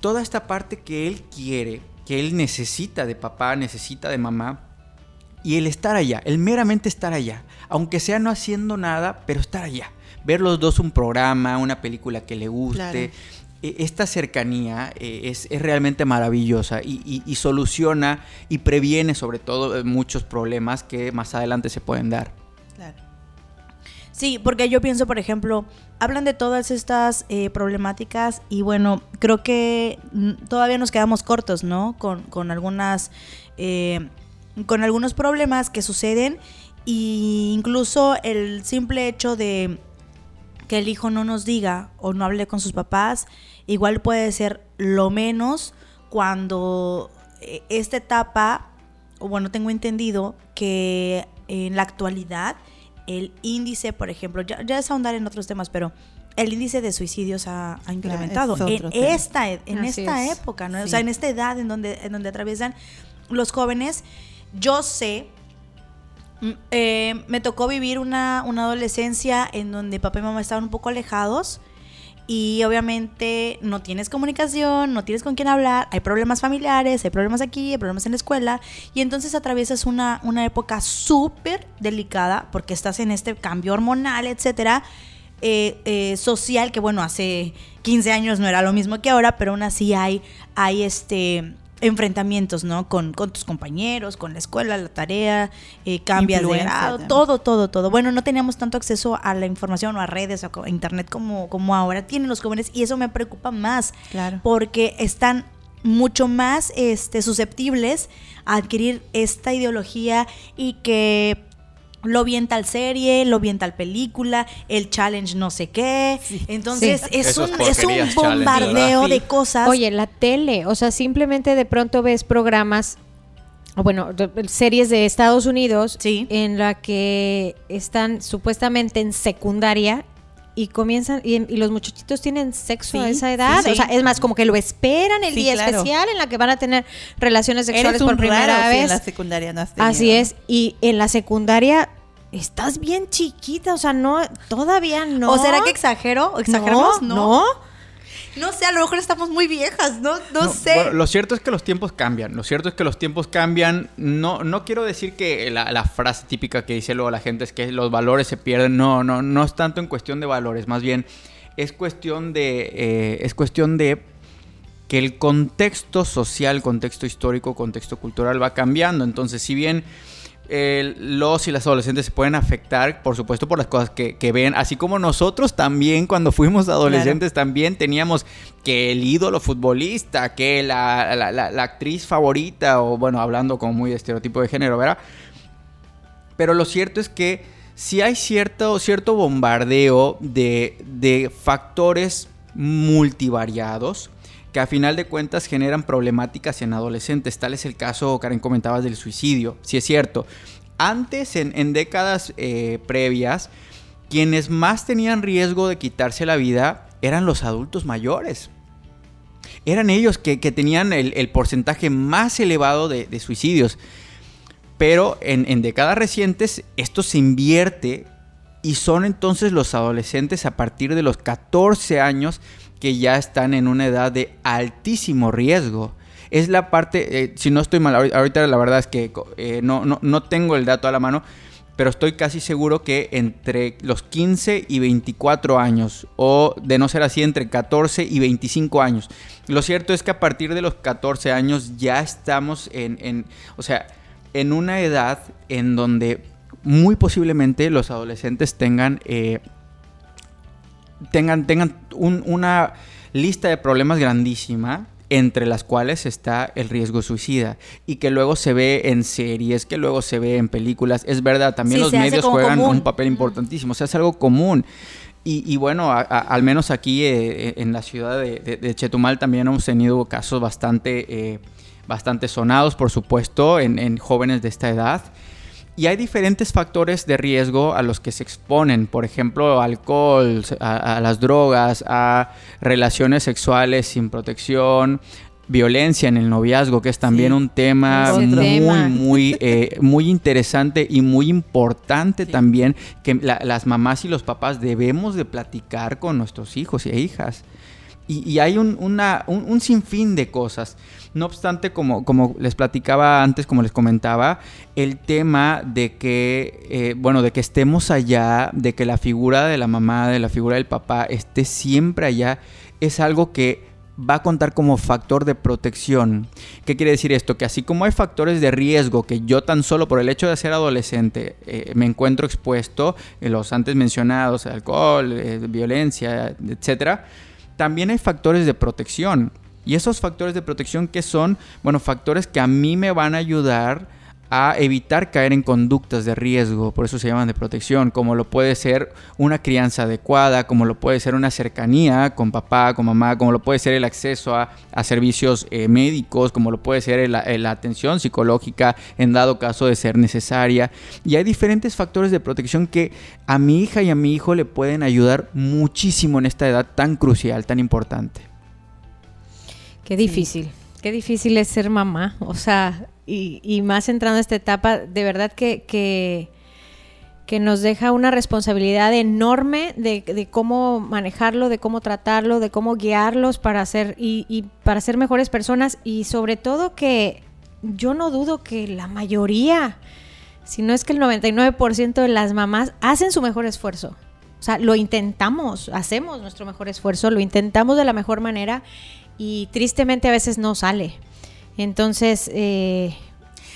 Toda esta parte que él quiere, que él necesita de papá, necesita de mamá, y el estar allá, el meramente estar allá, aunque sea no haciendo nada, pero estar allá. Ver los dos un programa, una película que le guste. E- Esta cercanía eh, es, es realmente maravillosa y, y- y soluciona y previene sobre todo eh, muchos problemas que más adelante se pueden dar. Claro. Sí, porque yo pienso, por ejemplo, hablan de todas estas eh, problemáticas y bueno, creo que mm, todavía nos quedamos cortos, ¿no? Con, con algunas, con algunos problemas que suceden y incluso el simple hecho de que el hijo no nos diga o no hable con sus papás, igual puede ser lo menos cuando eh, esta etapa, o bueno, tengo entendido que en la actualidad el índice, por ejemplo, ya, ya es ahondar en otros temas, pero el índice de suicidios ha, ha incrementado es en tema. esta, en Así esta es. época, ¿no? O sea, en esta edad en donde, en donde atraviesan los jóvenes. Yo sé Mm, eh, me tocó vivir una, una adolescencia en donde papá y mamá estaban un poco alejados y obviamente no tienes comunicación, no tienes con quién hablar, hay problemas familiares, hay problemas aquí, hay problemas en la escuela y entonces atraviesas una, una época súper delicada porque estás en este cambio hormonal, etcétera, eh, eh, social que bueno, hace 15 años no era lo mismo que ahora, pero aún así hay, hay este enfrentamientos, ¿no? Con, con tus compañeros, con la escuela, la tarea, eh, cambias de grado, también. todo, todo, todo. Bueno, no teníamos tanto acceso a la información o a redes o a internet como, como ahora tienen los jóvenes y eso me preocupa más Claro. porque están mucho más este, susceptibles a adquirir esta ideología y que lo vi en tal serie, lo vi en tal película, el challenge no sé qué. Entonces Sí. es, un, es bombardeo de cosas. Oye, la tele, o sea, simplemente de pronto ves programas, o bueno, series de Estados Unidos Sí. en la que están supuestamente en secundaria y comienzan, y, y los muchachitos tienen sexo a esa edad, sí, o sea, es más, como que lo esperan el día claro. especial en la que van a tener relaciones sexuales Eres por primera raro si en vez. la secundaria no has Así es, y en la secundaria estás bien chiquita, o sea, no, todavía no. ¿O será que exagero? ¿O ¿Exageramos? No, No, no. No. sé, a lo mejor estamos muy viejas, no, no, No, sé. bueno, lo cierto es que los tiempos cambian. Lo cierto es que los tiempos cambian. No, no quiero decir que la, la frase típica que dice luego la gente es que los valores se pierden. No, no, no es tanto en cuestión de valores. Más bien es cuestión de. eh, es cuestión de que el contexto social, contexto histórico, contexto cultural va cambiando. Entonces, si bien eh, los y las adolescentes se pueden afectar, por supuesto, por las cosas que, que ven, así como nosotros también cuando fuimos adolescentes también teníamos que el ídolo futbolista, que la, la- la- la actriz favorita, o bueno, hablando como muy de estereotipo de género, ¿verdad? Pero lo cierto es que si hay cierto, cierto bombardeo de, de factores multivariados que a final de cuentas generan problemáticas en adolescentes. Tal es el caso, Karen, comentabas del suicidio. Si es cierto. Antes, en, décadas eh, previas, quienes más tenían riesgo de quitarse la vida eran los adultos mayores. Eran ellos que, tenían el, porcentaje más elevado de, suicidios. Pero en décadas recientes esto se invierte y son entonces los adolescentes a partir de los 14 años que ya están en una edad de altísimo riesgo. Es la parte, eh, si no estoy mal, ahori- ahorita la verdad es que eh, no, no, no tengo el dato a la mano, pero estoy casi seguro que entre los 15 y 24 años, o de no ser así, entre 14 y 25 años. Lo cierto es que a partir de los 14 años ya estamos en, en o sea, en una edad en donde muy posiblemente los adolescentes tengan, eh, tengan, tengan un- una lista de problemas grandísima entre las cuales está el riesgo suicida y que luego se ve en series, que luego se ve en películas. Es verdad, también Sí, los medios juegan común. un papel importantísimo, o sea, es algo común. Y, y bueno, a- a- al menos aquí eh, en la ciudad de, de- de Chetumal también hemos tenido casos bastante, eh, bastante sonados, por supuesto, en, en jóvenes de esta edad. Y hay diferentes factores de riesgo a los que se exponen, por ejemplo, alcohol, a, a las drogas, a relaciones sexuales sin protección, violencia en el noviazgo, que es también Sí. un tema Ese muy, tema. muy, eh, muy interesante y muy importante también que la- las mamás y los papás debemos de platicar con nuestros hijos y hijas. Y, y hay un, un- sinfín de cosas. No obstante, como, como les platicaba antes, como les comentaba, el tema de que, eh, bueno, de que estemos allá, de que la figura de la mamá, de la figura del papá esté siempre allá, es algo que va a contar como factor de protección. ¿Qué quiere decir esto? Que así como hay factores de riesgo que yo tan solo por el hecho de ser adolescente eh, me encuentro expuesto, eh, los antes mencionados, alcohol, violencia, etcétera, también hay factores de protección. Y esos factores de protección que son, bueno, factores que a mí me van a ayudar a evitar caer en conductas de riesgo, por eso se llaman de protección, como lo puede ser una crianza adecuada, como lo puede ser una cercanía con papá, con mamá, como lo puede ser el acceso a, servicios eh, médicos, como lo puede ser la atención psicológica en dado caso de ser necesaria. Y hay diferentes factores de protección que a mi hija y a mi hijo le pueden ayudar muchísimo en esta edad tan crucial, tan importante. Qué difícil, qué difícil es ser mamá, o sea, y, más entrando a esta etapa, de verdad que, que, nos deja una responsabilidad enorme de, de cómo manejarlo, de cómo tratarlo, de cómo guiarlos para ser y, y para ser mejores personas y sobre todo que yo no dudo que la mayoría, si no es que el 99% de las mamás hacen su mejor esfuerzo. O sea, lo intentamos, hacemos nuestro mejor esfuerzo, lo intentamos de la mejor manera y tristemente a veces no sale. Entonces, eh,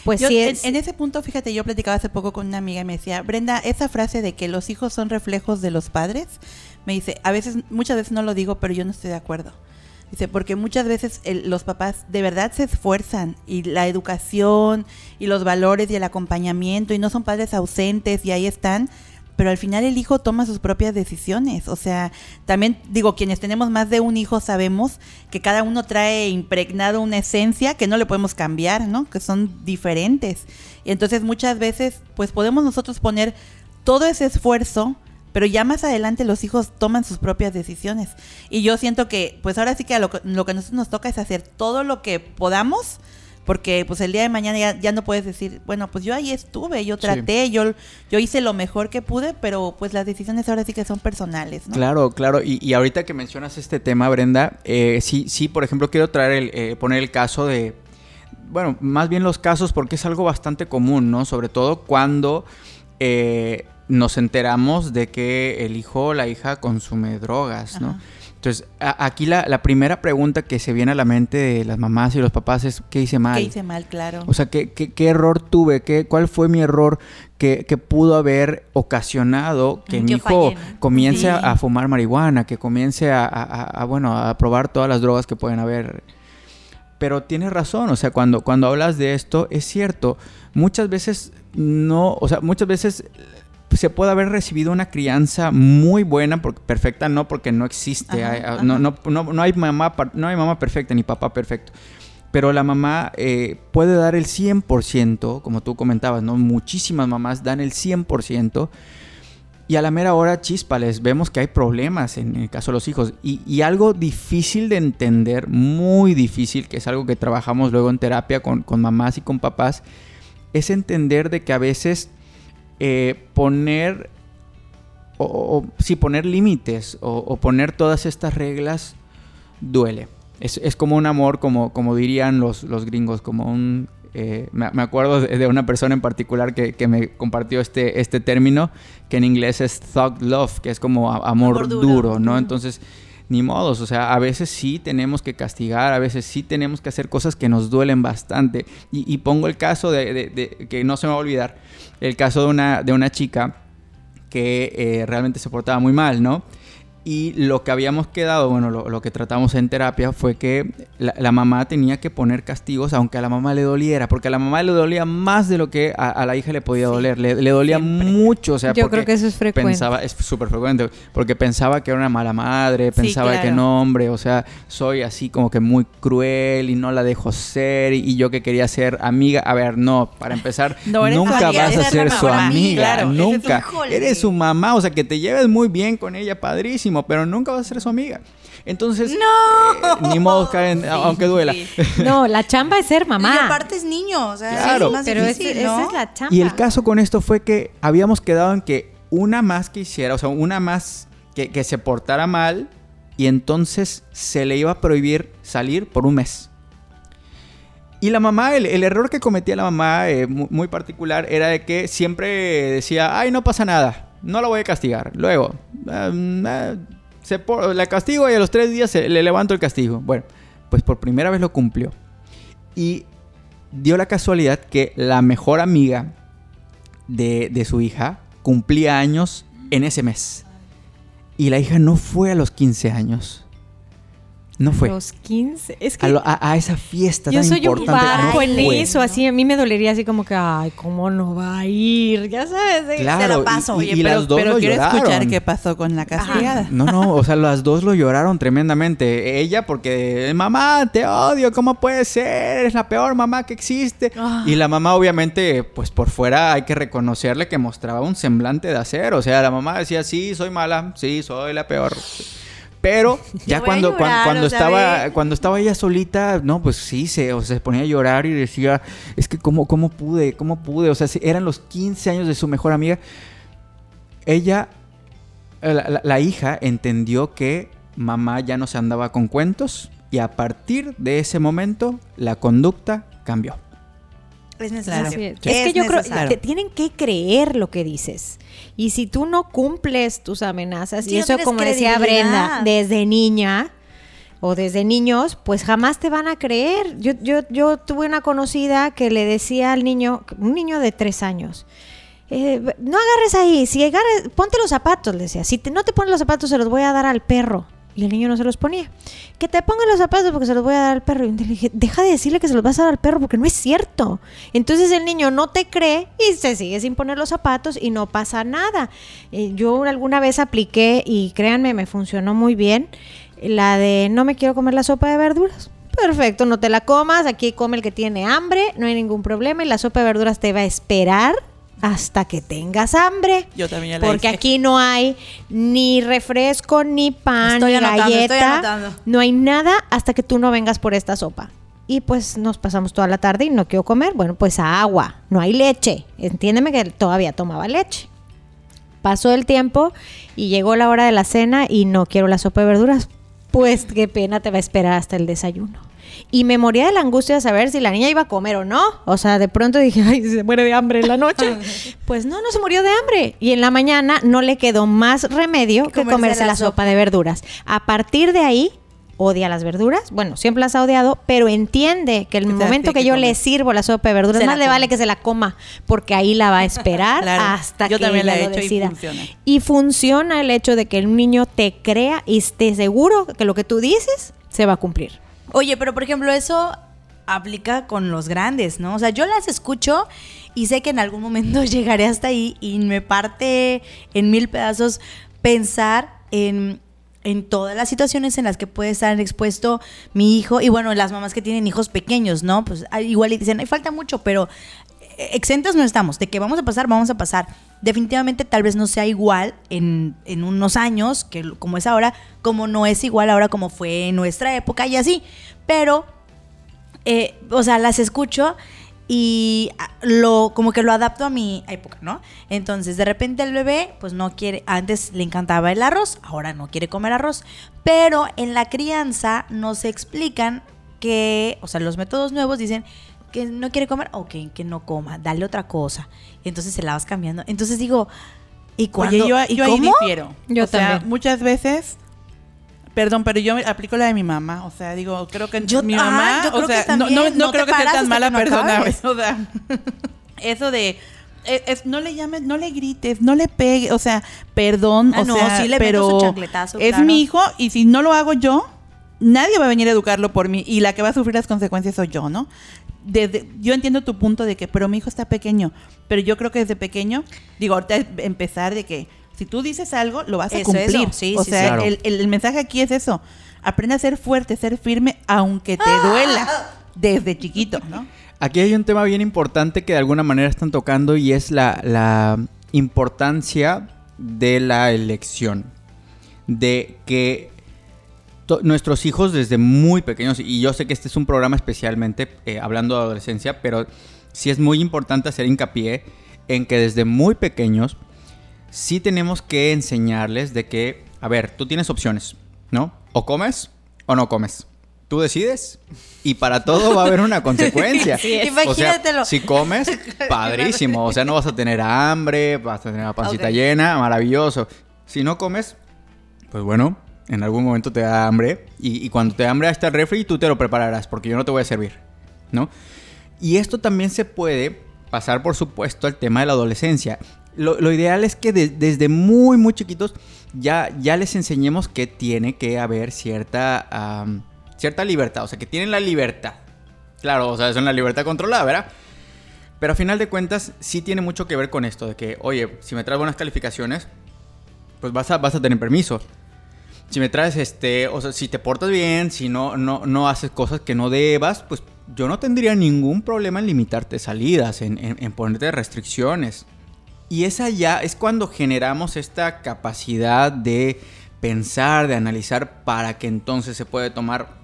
pues Yo, sí en, es... en ese punto, fíjate, yo platicaba hace poco con una amiga y me decía, Brenda, esa frase de que los hijos son reflejos de los padres, me dice, a veces, muchas veces no lo digo, pero yo no estoy de acuerdo. Dice, porque muchas veces el- los papás de verdad se esfuerzan y la educación y los valores y el acompañamiento y no son padres ausentes y ahí están, pero al final el hijo toma sus propias decisiones. O sea, también digo, quienes tenemos más de un hijo sabemos que cada uno trae impregnado una esencia que no le podemos cambiar, ¿no? Que son diferentes. Y entonces muchas veces, pues podemos nosotros poner todo ese esfuerzo, pero ya más adelante los hijos toman sus propias decisiones. Y yo siento que, pues ahora sí que a lo, que a nosotros nos toca es hacer todo lo que podamos, porque pues el día de mañana ya, ya no puedes decir, bueno, pues yo ahí estuve, yo Sí. traté, yo, yo hice lo mejor que pude, pero pues las decisiones ahora sí que son personales, ¿no? Claro, claro. Y, y ahorita que mencionas este tema, Brenda, eh, sí, sí, por ejemplo, quiero traer el, eh, poner el caso de, bueno, más bien los casos porque es algo bastante común, ¿no? Sobre todo cuando eh, nos enteramos de que el hijo o la hija consume drogas, ¿no? Ajá. Entonces, a- aquí la, la primera pregunta que se viene a la mente de las mamás y los papás es, ¿qué hice mal? ¿Qué hice mal, claro? O sea, ¿qué, qué, qué error tuve? ¿Qué, ¿Cuál fue mi error que, que pudo haber ocasionado que mi hijo fallé, ¿no? comience Sí. a, fumar marihuana, que comience a, a- a- a, bueno, a probar todas las drogas que pueden haber? Pero tienes razón, o sea, cuando, cuando hablas de esto, es cierto, muchas veces no, o sea, muchas veces se puede haber recibido una crianza muy buena, porque perfecta no, porque no existe, Ajá, hay- ajá. no, no, no, no hay mamá, no hay mamá perfecta ni papá perfecto. Pero la mamá eh, puede dar el 100%, como tú comentabas, ¿no? Muchísimas mamás dan el 100%. Y a la mera hora, chispales, vemos que hay problemas en el caso de los hijos. Y, y algo difícil de entender, muy difícil, que es algo que trabajamos luego en terapia con, con mamás y con papás, es entender de que a veces eh, poner, o, o- sí, poner límites o, o poner todas estas reglas duele. Es, es como un amor, como, como dirían los, los gringos, como un... eh, me, me acuerdo de, una persona en particular que, que me compartió este, este término, que en inglés es thug love, que es como Amor duro. duro, ¿no? Entonces, ni modos, o sea, a veces sí tenemos que castigar, a veces sí tenemos que hacer cosas que nos duelen bastante. Y, y pongo el caso de, de- de- que no se me va a olvidar, el caso de una, de una chica que eh, realmente se portaba muy mal, ¿no? Y lo que habíamos quedado, bueno, lo, lo que tratamos en terapia fue que la, la mamá tenía que poner castigos aunque a la mamá le doliera, porque a la mamá le dolía más de lo que a, a la hija le podía Sí, doler, le, le dolía siempre. mucho, o sea, Yo creo que eso es frecuente. pensaba, es súper frecuente, porque pensaba que era una mala madre, Sí, pensaba que no, hombre, o sea, soy así como que muy cruel y no la dejo ser, y, y yo que quería ser amiga, a ver, no, para empezar, No nunca vas a ser su amiga, claro, nunca, eres su mamá, o sea, que te lleves muy bien con ella, padrísimo, pero nunca vas a ser su amiga. Entonces, ¡No! eh, ni modo, Karen, aunque duela. sí. No, la chamba es ser mamá. Y aparte es niño, o sea, Claro. es más pero ese- difícil, esa ¿no? es la chamba. Y el caso con esto fue que habíamos quedado en que una más que hiciera, o sea, una más que, que se portara mal y entonces se le iba a prohibir salir por un mes. Y la mamá, el, el error que cometía la mamá eh, mu- muy, particular era de que siempre decía, ay, no pasa nada, no la voy a castigar. Luego, ah, ah, se por- la castigo y a los tres días se- le levanto el castigo. Bueno, pues por primera vez lo cumplió. Y dio la casualidad que la mejor amiga de, de su hija cumplía años en ese mes. Y la hija no fue a los 15 años. No fue. Los 15. Es que A, lo- a- a esa fiesta yo tan soy un importante. no barco en eso. Así a mí me dolería así como que, ay, ¿cómo no va a ir? Ya sabes. Claro, Se la paso, y, oye, y pero las dos pero lo quiero escuchar qué pasó con la castigada. No, no, o sea, las dos lo lloraron tremendamente. Ella porque, mamá, te odio, ¿cómo puede ser? Eres la peor mamá que existe. Ah. Y la mamá, obviamente, pues por fuera hay que reconocerle que mostraba un semblante de acero. O sea, la mamá decía, sí, soy mala, sí, soy la peor. Pero ya cuando, llorar, cuando, estaba, cuando estaba ella solita, no, pues sí, se, o sea, se ponía a llorar y decía, es que cómo, cómo pude, cómo pude. O sea, si eran los 15 años de su mejor amiga. Ella eh, la, la- la hija entendió que mamá ya no se andaba con cuentos y a partir de ese momento la conducta cambió. Es necesario. es. Es que yo creo que tienen que creer lo que dices. Y si tú no cumples tus amenazas, Sí, y eso como decía. Brenda, desde niña, o desde niños, pues jamás te van a creer. Yo, yo, yo tuve una conocida que le decía al niño, un niño de tres años, eh, no agarres ahí, si agarres, ponte los zapatos, le decía, si te- no te pones los zapatos se los voy a dar al perro. Y el niño no se los ponía. Que te ponga los zapatos porque se los voy a dar al perro. Y le dije, deja de decirle que se los vas a dar al perro porque no es cierto. Entonces el niño no te cree y se sigue sin poner los zapatos y no pasa nada. Eh, yo alguna vez apliqué y créanme, me funcionó muy bien. La de no me quiero comer la sopa de verduras. Perfecto, no te la comas. Aquí come el que tiene hambre, no hay ningún problema. Y la sopa de verduras te va a esperar hasta que tengas hambre. Yo también ya la Porque hice. aquí no hay ni refresco, ni pan, Estoy ni anotando, estoy galleta. anotando. No hay nada hasta que tú no vengas por esta sopa. Y pues nos pasamos toda la tarde y no quiero comer. Bueno, pues a agua. No hay leche. Entiéndeme que todavía tomaba leche. Pasó el tiempo y llegó la hora de la cena y no quiero la sopa de verduras. Pues qué pena te va a esperar hasta el desayuno. Y me moría de la angustia de saber si la niña iba a comer o no. O sea, de pronto dije, ay, se muere de hambre en la noche. pues no, no se murió de hambre. Y en la mañana no le quedó más remedio que Comerse comerse la la, sopa. de verduras. A partir de ahí, odia las verduras. Bueno, siempre las ha odiado, pero entiende que el momento que que yo le sirvo la sopa de verduras, Se más le come. vale que se la coma, porque ahí la va a esperar Claro. hasta Yo que también la he lo hecho y decida. funciona. Y funciona el hecho de que el niño te crea y esté seguro que lo que tú dices se va a cumplir. Oye, pero por ejemplo, eso aplica con los grandes, ¿no? O sea, yo las escucho y sé que en algún momento llegaré hasta ahí y me parte en mil pedazos pensar en, en todas las situaciones en las que puede estar expuesto mi hijo y bueno, las mamás que tienen hijos pequeños, ¿no? Pues ah, igual y dicen, ay, falta mucho, pero exentas no estamos. De que vamos a pasar, vamos a pasar. Definitivamente tal vez no sea igual en, en unos años, que como es ahora, como no es igual ahora como fue en nuestra época y así. Pero, eh, o sea, las escucho y ah, lo como que lo adapto a mi época, ¿no? Entonces, de repente el bebé, pues no quiere, antes le encantaba el arroz, ahora no quiere comer arroz, pero en la crianza nos explican que, o sea, los métodos nuevos dicen que no quiere comer, ok, que no coma, dale otra cosa. Entonces se la vas cambiando. Entonces digo, ¿y cuándo? Oye, yo, ¿Y yo ahí cómo? difiero. Yo o sea, muchas veces, perdón, pero yo aplico la de mi mamá. O sea, digo, creo que Yo- mi ah, mamá, yo creo o sea, que no, no, no no creo que sea tan mala persona. acabes. O sea, eso de es, es- no le llames, no le grites, no le pegues, o sea, perdón, Ah, o no, sea, sí le meto pero su chancletazo, es claro. mi hijo y si no lo hago yo, nadie va a venir a educarlo por mí y la que va a sufrir las consecuencias soy yo, ¿no? Desde, yo entiendo tu punto de que, pero mi hijo está pequeño, pero yo creo que desde pequeño, digo, ahorita es empezar de que si tú dices algo, lo vas a Eso, cumplir. eso, sí, o sí, sea, sí. Claro. el, el- el mensaje aquí es eso. Aprende a ser fuerte, ser firme, aunque te Ah. duela desde chiquito, ¿no? Aquí hay un tema bien importante que de alguna manera están tocando y es la, la importancia de la elección. De que nuestros hijos desde muy pequeños, y yo sé que este es un programa especialmente eh, hablando de adolescencia, pero sí es muy importante hacer hincapié en que desde muy pequeños sí tenemos que enseñarles de que, a ver, tú tienes opciones, ¿no? O comes o no comes. Tú decides y para todo va a haber una consecuencia. Es. O sea, Imagínatelo. si comes, padrísimo. O sea, no vas a tener hambre, vas a tener la pancita llena, maravilloso. Si no comes, pues bueno, en algún momento te da hambre. Y, cuando te da hambre, está el refri tú te lo prepararás, porque yo no te voy a servir, ¿no? Y esto también se puede pasar, por supuesto, al tema de la adolescencia. Lo, ideal es que de- desde muy, muy chiquitos ya, ya les enseñemos que tiene que haber cierta, cierta libertad. O sea, que tienen la libertad. Claro, o sea, es una libertad controlada, ¿verdad? Pero a final de cuentas, sí tiene mucho que ver con esto, de que, oye, si me traes buenas calificaciones, pues vas a, vas a tener permiso. Si me traes, este, o sea, si te portas bien, si no, no, no haces cosas que no debas, pues yo no tendría ningún problema en limitarte salidas, en, en- en ponerte restricciones. Y esa ya es cuando generamos esta capacidad de pensar, de analizar, para que entonces se puede tomar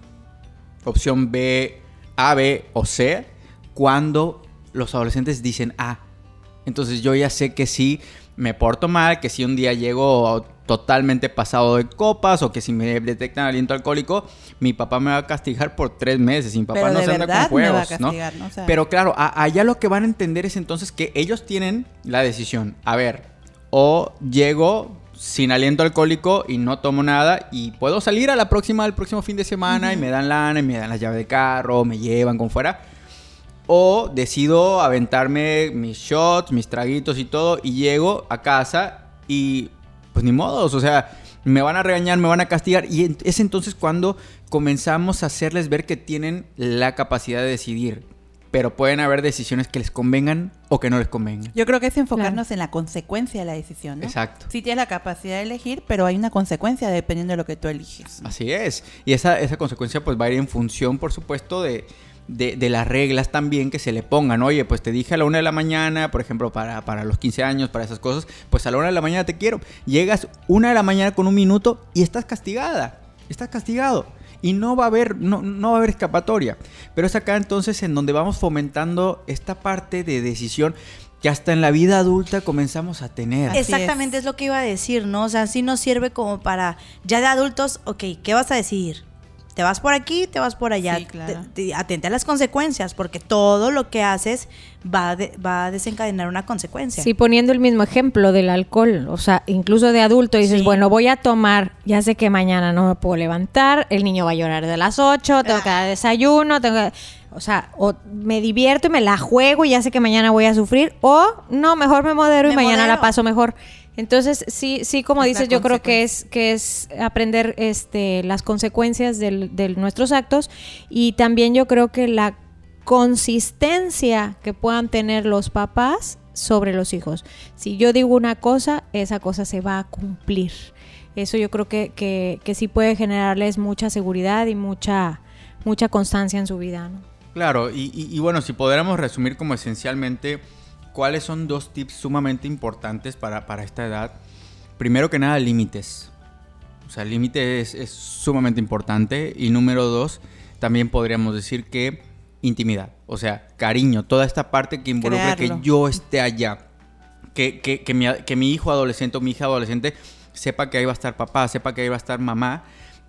opción B, A, B o C, cuando los adolescentes dicen A. Entonces yo ya sé que si me porto mal, que si un día llego totalmente pasado de copas o que si me detectan aliento alcohólico, mi papá me va a castigar por tres meses. y Mi papá Pero no de se anda con juegos, ¿no? castigar, ¿no? O sea- Pero claro, a- allá lo que van a entender es entonces que ellos tienen la decisión. A ver, o llego sin aliento alcohólico y no tomo nada y puedo salir a la próxima, al próximo fin de semana y me dan lana y me dan las llaves de carro, me llevan con fuera. O decido aventarme mis shots, mis traguitos y todo y llego a casa y pues ni modos, o sea, me van a regañar, me van a castigar y es entonces cuando comenzamos a hacerles ver que tienen la capacidad de decidir, pero pueden haber decisiones que les convengan o que no les convengan. Yo creo que es enfocarnos en la consecuencia de la decisión, ¿no? Exacto. Sí tienes la capacidad de elegir, pero hay una consecuencia dependiendo de lo que tú eliges. Así es. Y esa, esa consecuencia pues va a ir en función, por supuesto, de, de, las reglas también que se le pongan. Oye, pues te dije a la una de la mañana, por ejemplo, para, para los 15 años, para esas cosas, pues a la una de la mañana te quiero. Llegas una de la mañana con un minuto y estás castigada. Estás castigado y no va a haber no, no, va a haber escapatoria. Pero es acá entonces en donde vamos fomentando esta parte de decisión que hasta en la vida adulta comenzamos a tener. Exactamente, es. es. lo que iba a decir, ¿no? O sea, sí nos sirve como para ya de adultos, ok, ¿qué vas a decidir? Te vas por aquí, te vas por allá. Sí, claro. te, te, atente a las consecuencias, porque todo lo que haces va, de, va a desencadenar una consecuencia. Sí, poniendo el mismo ejemplo del alcohol, o sea, incluso de adulto dices, sí. bueno, voy a tomar, ya sé que mañana no me puedo levantar, el niño va a llorar de las 8, tengo que dar desayuno, tengo que... O sea, o me divierto y me la juego y ya sé que mañana voy a sufrir, o no, mejor me modero me y mañana modero. la paso mejor. Entonces, sí, sí, como dices, yo creo que es, que es aprender este, las consecuencias de nuestros actos y también yo creo que la consistencia que puedan tener los papás sobre los hijos. Si yo digo una cosa, esa cosa se va a cumplir. Eso yo creo que, que, que sí puede generarles mucha seguridad y mucha, mucha constancia en su vida. ¿no? Claro, y, y, y bueno, si pudiéramos resumir como esencialmente ¿cuáles son dos tips sumamente importantes para, para esta edad? Primero que nada, límites. O sea, el límite es, es, sumamente importante. Y número dos, también podríamos decir que intimidad. O sea, cariño. Toda esta parte que involucra Crearlo. que yo esté allá. Que, que, que, mi, que mi hijo adolescente o mi hija adolescente sepa que ahí va a estar papá, sepa que ahí va a estar mamá.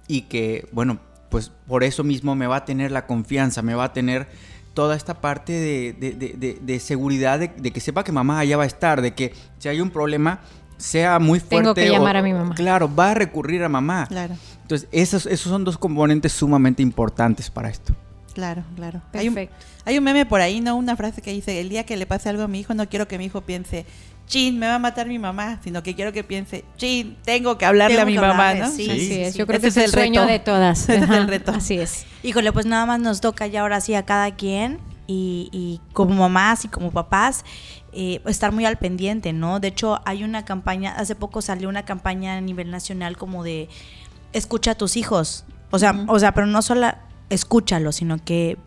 Y que, bueno, pues por eso mismo me va a tener la confianza, me va a tener toda esta parte de, de, de, de seguridad, de, que sepa que mamá allá va a estar, de que si hay un problema sea muy fuerte. Tengo que llamar o, a mi mamá. Claro, va a recurrir a mamá. Claro. Entonces, esos, esos son dos componentes sumamente importantes para esto. Claro, claro. Hay un, hay un, meme por ahí, ¿no? Una frase que dice, el día que le pase algo a mi hijo, no quiero que mi hijo piense, chin, me va a matar mi mamá, sino que quiero que piense, chin, tengo que hablarle tengo a mi mamá, ¿no? Sí, sí, sí, es. Yo creo que es el, sueño reto. de todas. Ese es el reto. Así es. Híjole, pues nada más nos toca ya ahora sí a cada quien y, y, como mamás y como papás eh, estar muy al pendiente, ¿no? De hecho, hay una campaña, hace poco salió una campaña a nivel nacional como de escucha a tus hijos. O sea, uh -huh. o sea, pero no solo escúchalos, sino que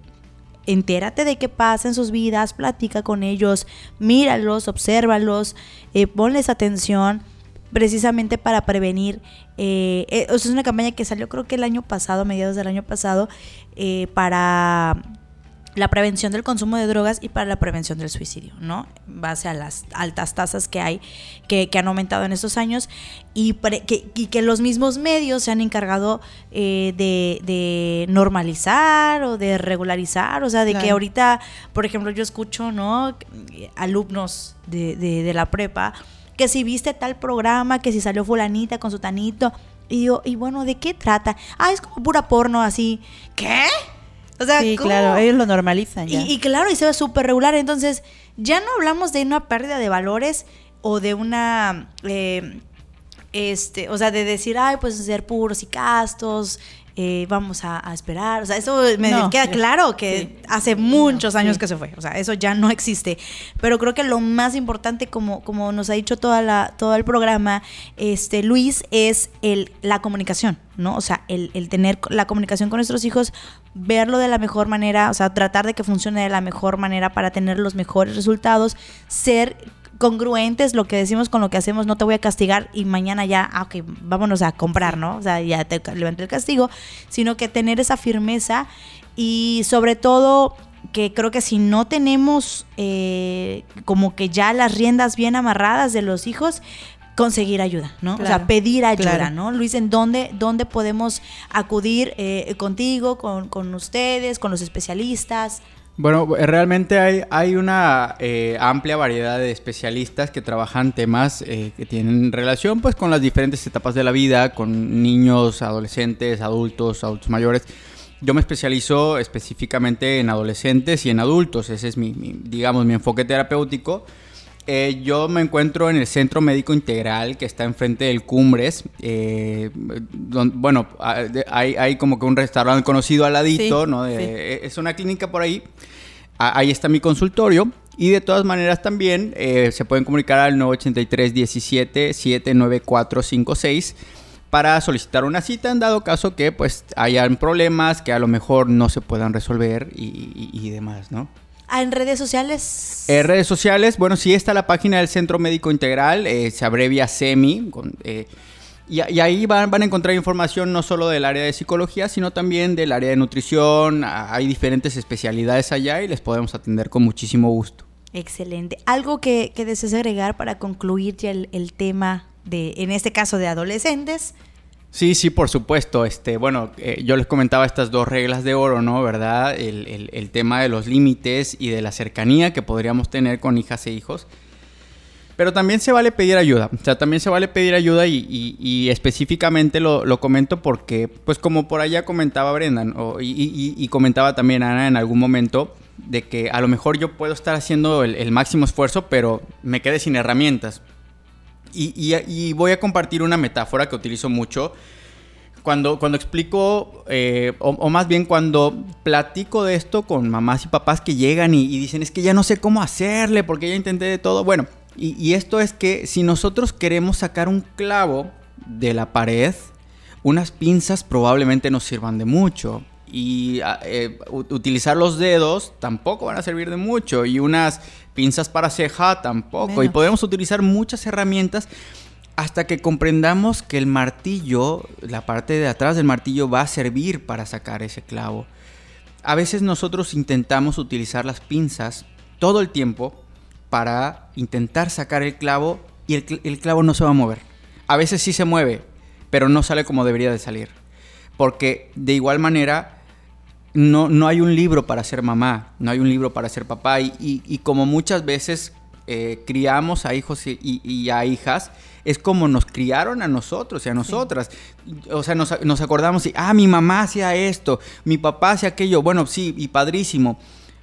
entérate de qué pasa en sus vidas, platica con ellos, míralos, obsérvalos, eh, ponles atención precisamente para prevenir. Eh, eh, es una campaña que salió creo que el año pasado, mediados del año pasado, eh, para la prevención del consumo de drogas y para la prevención del suicidio, ¿no? Base a las altas tasas que hay, que, que han aumentado en estos años y, pre, que, y, que, los mismos medios se han encargado eh, de, de, normalizar o de regularizar, o sea, de claro. que ahorita, por ejemplo, yo escucho, ¿no? Alumnos de, de, de la prepa, que si viste tal programa, que si salió fulanita con su tanito, y digo, y bueno, ¿de qué trata? Ah, es como pura porno, así. ¿Qué? O sea, sí, ¿cómo? claro, ellos lo normalizan ya. Y, y claro, y se ve súper regular. Entonces, ya no hablamos de una pérdida de valores o de una. Eh, este, o sea, de decir, ay, pues ser puros y castos, eh, vamos a, a, esperar. O sea, eso me no, queda claro que sí. hace muchos no, años sí. que se fue. O sea, eso ya no existe. Pero creo que lo más importante, como, como nos ha dicho toda la, todo el programa, este, Luis, es el, la comunicación, ¿no? O sea, el, el tener la comunicación con nuestros hijos, verlo de la mejor manera, o sea, tratar de que funcione de la mejor manera para tener los mejores resultados, ser congruentes lo que decimos con lo que hacemos, no te voy a castigar y mañana ya, ah, ok, vámonos a comprar, ¿no? O sea, ya te levanté el castigo, sino que tener esa firmeza y sobre todo que creo que si no tenemos eh, como que ya las riendas bien amarradas de los hijos, conseguir ayuda, ¿no? Claro, o sea, pedir ayuda, claro. ¿no? Luis, ¿en dónde, dónde podemos acudir eh, contigo, con, con ustedes, con los especialistas? Bueno, eh, realmente hay, una eh, amplia variedad de especialistas que trabajan temas eh, que tienen relación pues con las diferentes etapas de la vida, con niños, adolescentes, adultos, adultos mayores. Yo me especializo específicamente en adolescentes y en adultos, ese es mi digamos, mi enfoque terapéutico. Eh, yo me encuentro en el Centro Médico Integral que está enfrente del Cumbres. Eh, bueno, hay, hay, como que un restaurante conocido al ladito, ¿no? Eh, es una clínica por ahí. Ahí está mi consultorio. Y de todas maneras también se pueden comunicar al 983 17 79456 para solicitar una cita en dado caso que pues hayan problemas que a lo mejor no se puedan resolver y, y demás, ¿no? Ah, ¿En redes sociales? En redes sociales, bueno, sí está la página del Centro Médico Integral, eh, se abrevia SEMI, eh, y, ahí van, van, a encontrar información no solo del área de psicología, sino también del área de nutrición. Hay diferentes especialidades allá y les podemos atender con muchísimo gusto. Excelente. ¿Algo que, que desees agregar para concluir ya el, el tema de, en este caso, de adolescentes? Sí, sí, por supuesto. Este, bueno, eh, yo les comentaba estas dos reglas de oro, ¿no? ¿Verdad? El, tema de los límites y de la cercanía que podríamos tener con hijas e hijos. Pero también se vale pedir ayuda. O sea, también se vale pedir ayuda y, específicamente lo, comento porque, pues como por allá comentaba Brendan y, comentaba también Ana en algún momento, de que a lo mejor yo puedo estar haciendo el, el máximo esfuerzo, pero me quedé sin herramientas. Y, voy a compartir una metáfora que utilizo mucho. Cuando, cuando explico, eh, o, más bien cuando platico de esto con mamás y papás que llegan y, dicen, es que ya no sé cómo hacerle porque ya intenté de todo. Bueno, y, esto es que si nosotros queremos sacar un clavo de la pared, unas pinzas probablemente nos sirvan de mucho. Y ah, eh, utilizar los dedos tampoco van a servir de mucho. Y unas pinzas para ceja tampoco. Y podemos utilizar muchas herramientas hasta que comprendamos que el martillo, la parte de atrás del martillo va a servir para sacar ese clavo. A veces nosotros intentamos utilizar las pinzas todo el tiempo para intentar sacar el clavo y el, el clavo no se va a mover. A veces sí se mueve, pero no sale como debería de salir. Porque de igual manera no, no hay un libro para ser mamá, no hay un libro para ser papá y, como muchas veces eh, criamos a hijos y, a hijas, es como nos criaron a nosotros y a nosotras. O sea, nos, nos acordamos y, ah, mi mamá hacía esto, mi papá hacía aquello, bueno, sí, y padrísimo,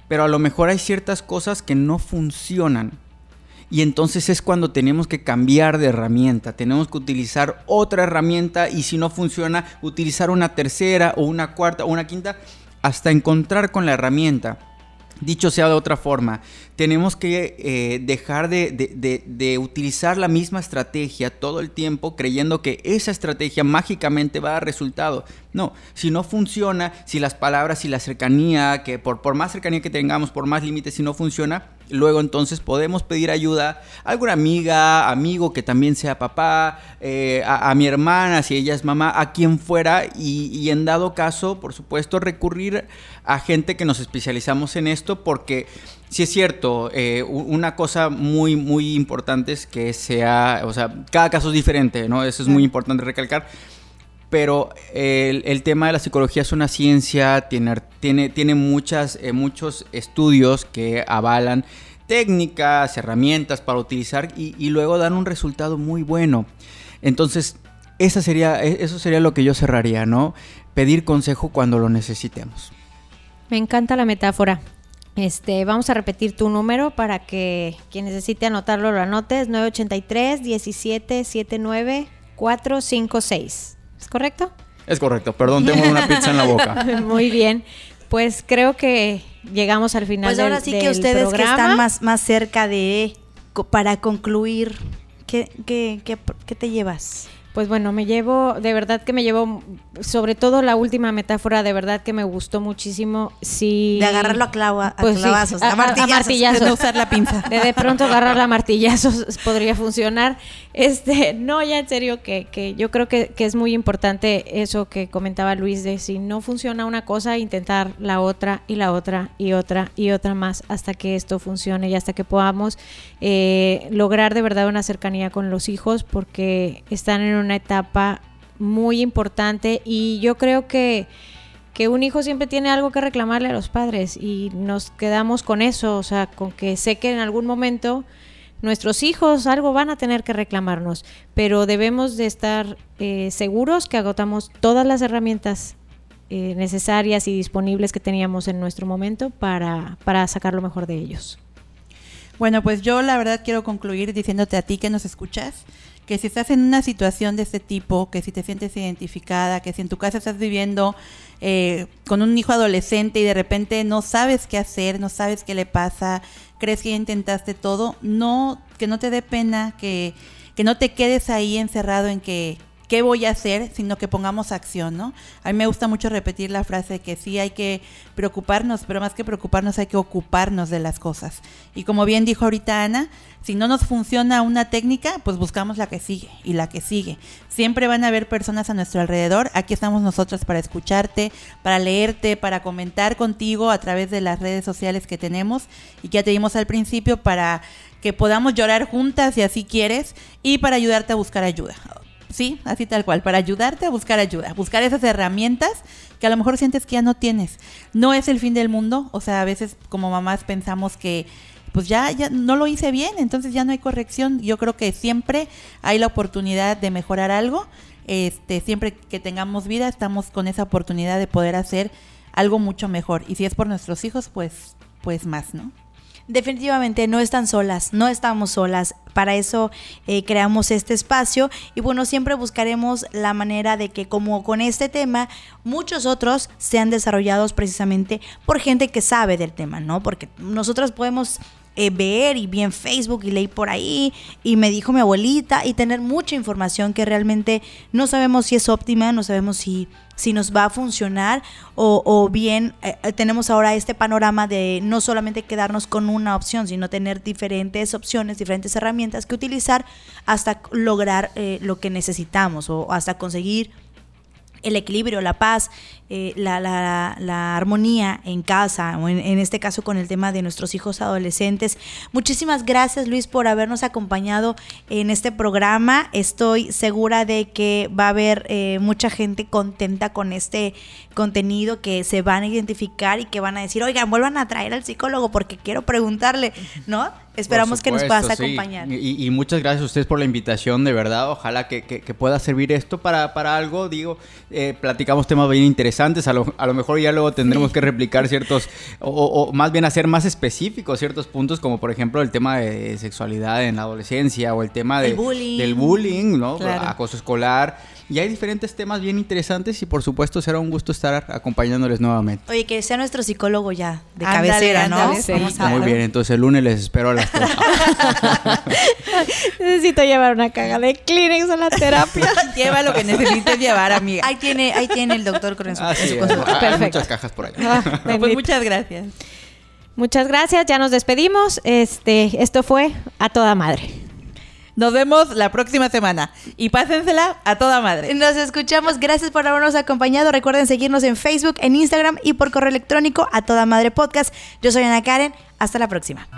pero a lo mejor hay ciertas cosas que no funcionan. Y entonces es cuando tenemos que cambiar de herramienta, tenemos que utilizar otra herramienta y si no funciona, utilizar una tercera o una cuarta o una quinta hasta encontrar con la herramienta. Dicho sea de otra forma, tenemos que eh, dejar de, utilizar la misma estrategia todo el tiempo creyendo que esa estrategia mágicamente va a dar resultado. No, si no funciona, si las palabras y la cercanía, que por, por más cercanía que tengamos, por más límites, si no funciona, Luego entonces podemos pedir ayuda a alguna amiga, amigo que también sea papá, eh, a, mi hermana si ella es mamá, a quien fuera y, en dado caso, por supuesto, recurrir a gente que nos especializamos en esto porque si es cierto, eh, una cosa muy, muy importante es que sea, o sea, cada caso es diferente, ¿no? Eso es muy importante recalcar pero el, tema de la psicología es una ciencia, tiene, tiene, tiene muchas, eh, muchos estudios que avalan técnicas, herramientas para utilizar y, luego dan un resultado muy bueno. Entonces, esa sería, e, eso sería lo que yo cerraría, ¿no? Pedir consejo cuando lo necesitemos. Me encanta la metáfora. Este, vamos a repetir tu número para que quien necesite anotarlo lo anote. Es 983 1779 456. ¿Es correcto? Es correcto, perdón, tengo una pizza en la boca. Muy bien, pues creo que llegamos al final pues ahora sí que ustedes que están más, más cerca de, para concluir, ¿qué, qué, qué, qué te llevas? Pues bueno, me llevo, de verdad que me llevo, sobre todo la última metáfora, de verdad que me gustó muchísimo. Sí, de agarrarlo a, clavo, a pues clavazos, a, martillazos. De usar la pinza. De, de pronto agarrar a martillazos podría funcionar. Este, no, ya en serio, que, que yo creo que, que, es muy importante eso que comentaba Luis, de si no funciona una cosa, intentar la otra y la otra y otra y otra más hasta que esto funcione y hasta que podamos eh, lograr de verdad una cercanía con los hijos porque están en una etapa muy importante y yo creo que que un hijo siempre tiene algo que reclamarle a los padres y nos quedamos con eso, o sea, con que sé que en algún momento nuestros hijos algo van a tener que reclamarnos, pero debemos de estar eh, seguros que agotamos todas las herramientas eh, necesarias y disponibles que teníamos en nuestro momento para, para sacar lo mejor de ellos. Bueno, pues yo la verdad quiero concluir diciéndote a ti que nos escuchas, que si estás en una situación de este tipo, que si te sientes identificada, que si en tu casa estás viviendo eh, con un hijo adolescente y de repente no sabes qué hacer, no sabes qué le pasa, crees que ya intentaste todo, no, que no te dé pena, que, que no te quedes ahí encerrado en que qué voy a hacer, sino que pongamos acción, ¿no? A mí me gusta mucho repetir la frase de que sí hay que preocuparnos, pero más que preocuparnos hay que ocuparnos de las cosas. Y como bien dijo ahorita Ana, si no nos funciona una técnica, pues buscamos la que sigue y la que sigue. Siempre van a haber personas a nuestro alrededor. Aquí estamos nosotros para escucharte, para leerte, para comentar contigo a través de las redes sociales que tenemos y que ya te dimos al principio para que podamos llorar juntas si así quieres y para ayudarte a buscar ayuda. Sí, así tal cual, para ayudarte a buscar ayuda, buscar esas herramientas que a lo mejor sientes que ya no tienes. No es el fin del mundo, o sea, a veces como mamás pensamos que pues ya, ya no lo hice bien, entonces ya no hay corrección. Yo creo que siempre hay la oportunidad de mejorar algo. Este, siempre que tengamos vida, estamos con esa oportunidad de poder hacer algo mucho mejor. Y si es por nuestros hijos, pues, pues más, ¿no? Definitivamente no están solas, no estamos solas. Para eso eh, creamos este espacio y bueno, siempre buscaremos la manera de que como con este tema, muchos otros sean desarrollados precisamente por gente que sabe del tema, ¿no? Porque nosotros podemos eh, ver y vi en Facebook y leí por ahí y me dijo mi abuelita y tener mucha información que realmente no sabemos si es óptima, no sabemos si, si nos va a funcionar o, bien eh, eh, tenemos ahora este panorama de no solamente quedarnos con una opción, sino tener diferentes opciones, diferentes herramientas que utilizar hasta lograr lo que necesitamos o hasta conseguir el equilibrio, la paz, eh, la, la, armonía en casa, o en, este caso con el tema de nuestros hijos adolescentes. Muchísimas gracias Luis por habernos acompañado en este programa. Estoy segura de que va a haber eh, mucha gente contenta con este contenido, que se van a identificar y que van a decir, oigan, vuelvan a traer al psicólogo porque quiero preguntarle, ¿no? Esperamos que nos puedas acompañar. Y, muchas gracias a ustedes por la invitación, de verdad. Ojalá que, pueda servir esto para, para algo. Digo, eh, platicamos temas bien interesantes. A lo, a lo, mejor ya luego tendremos que replicar ciertos, o, más bien hacer más específicos ciertos puntos, como por ejemplo el tema de sexualidad en la adolescencia o el tema de, del bullying, ¿no? Acoso escolar. Y hay diferentes temas bien interesantes y por supuesto será un gusto estar acompañándoles nuevamente. Oye, que sea nuestro psicólogo ya, de cabecera, ¿no? Muy bien, entonces el lunes les espero a las tres. Necesito llevar una caja de Kleenex a la terapia. Lleva lo que necesites llevar, amiga. Ahí tiene, ahí tiene el doctor con su, ah, Hay muchas cajas por allá. Ah, pues muchas gracias. Muchas gracias, ya nos despedimos. Este, esto fue a toda madre. Nos vemos la próxima semana y pásensela a toda madre. Nos escuchamos. Gracias por habernos acompañado. Recuerden seguirnos en Facebook, en Instagram y por correo electrónico a toda madre podcast. Yo soy Ana Karen. Hasta la próxima.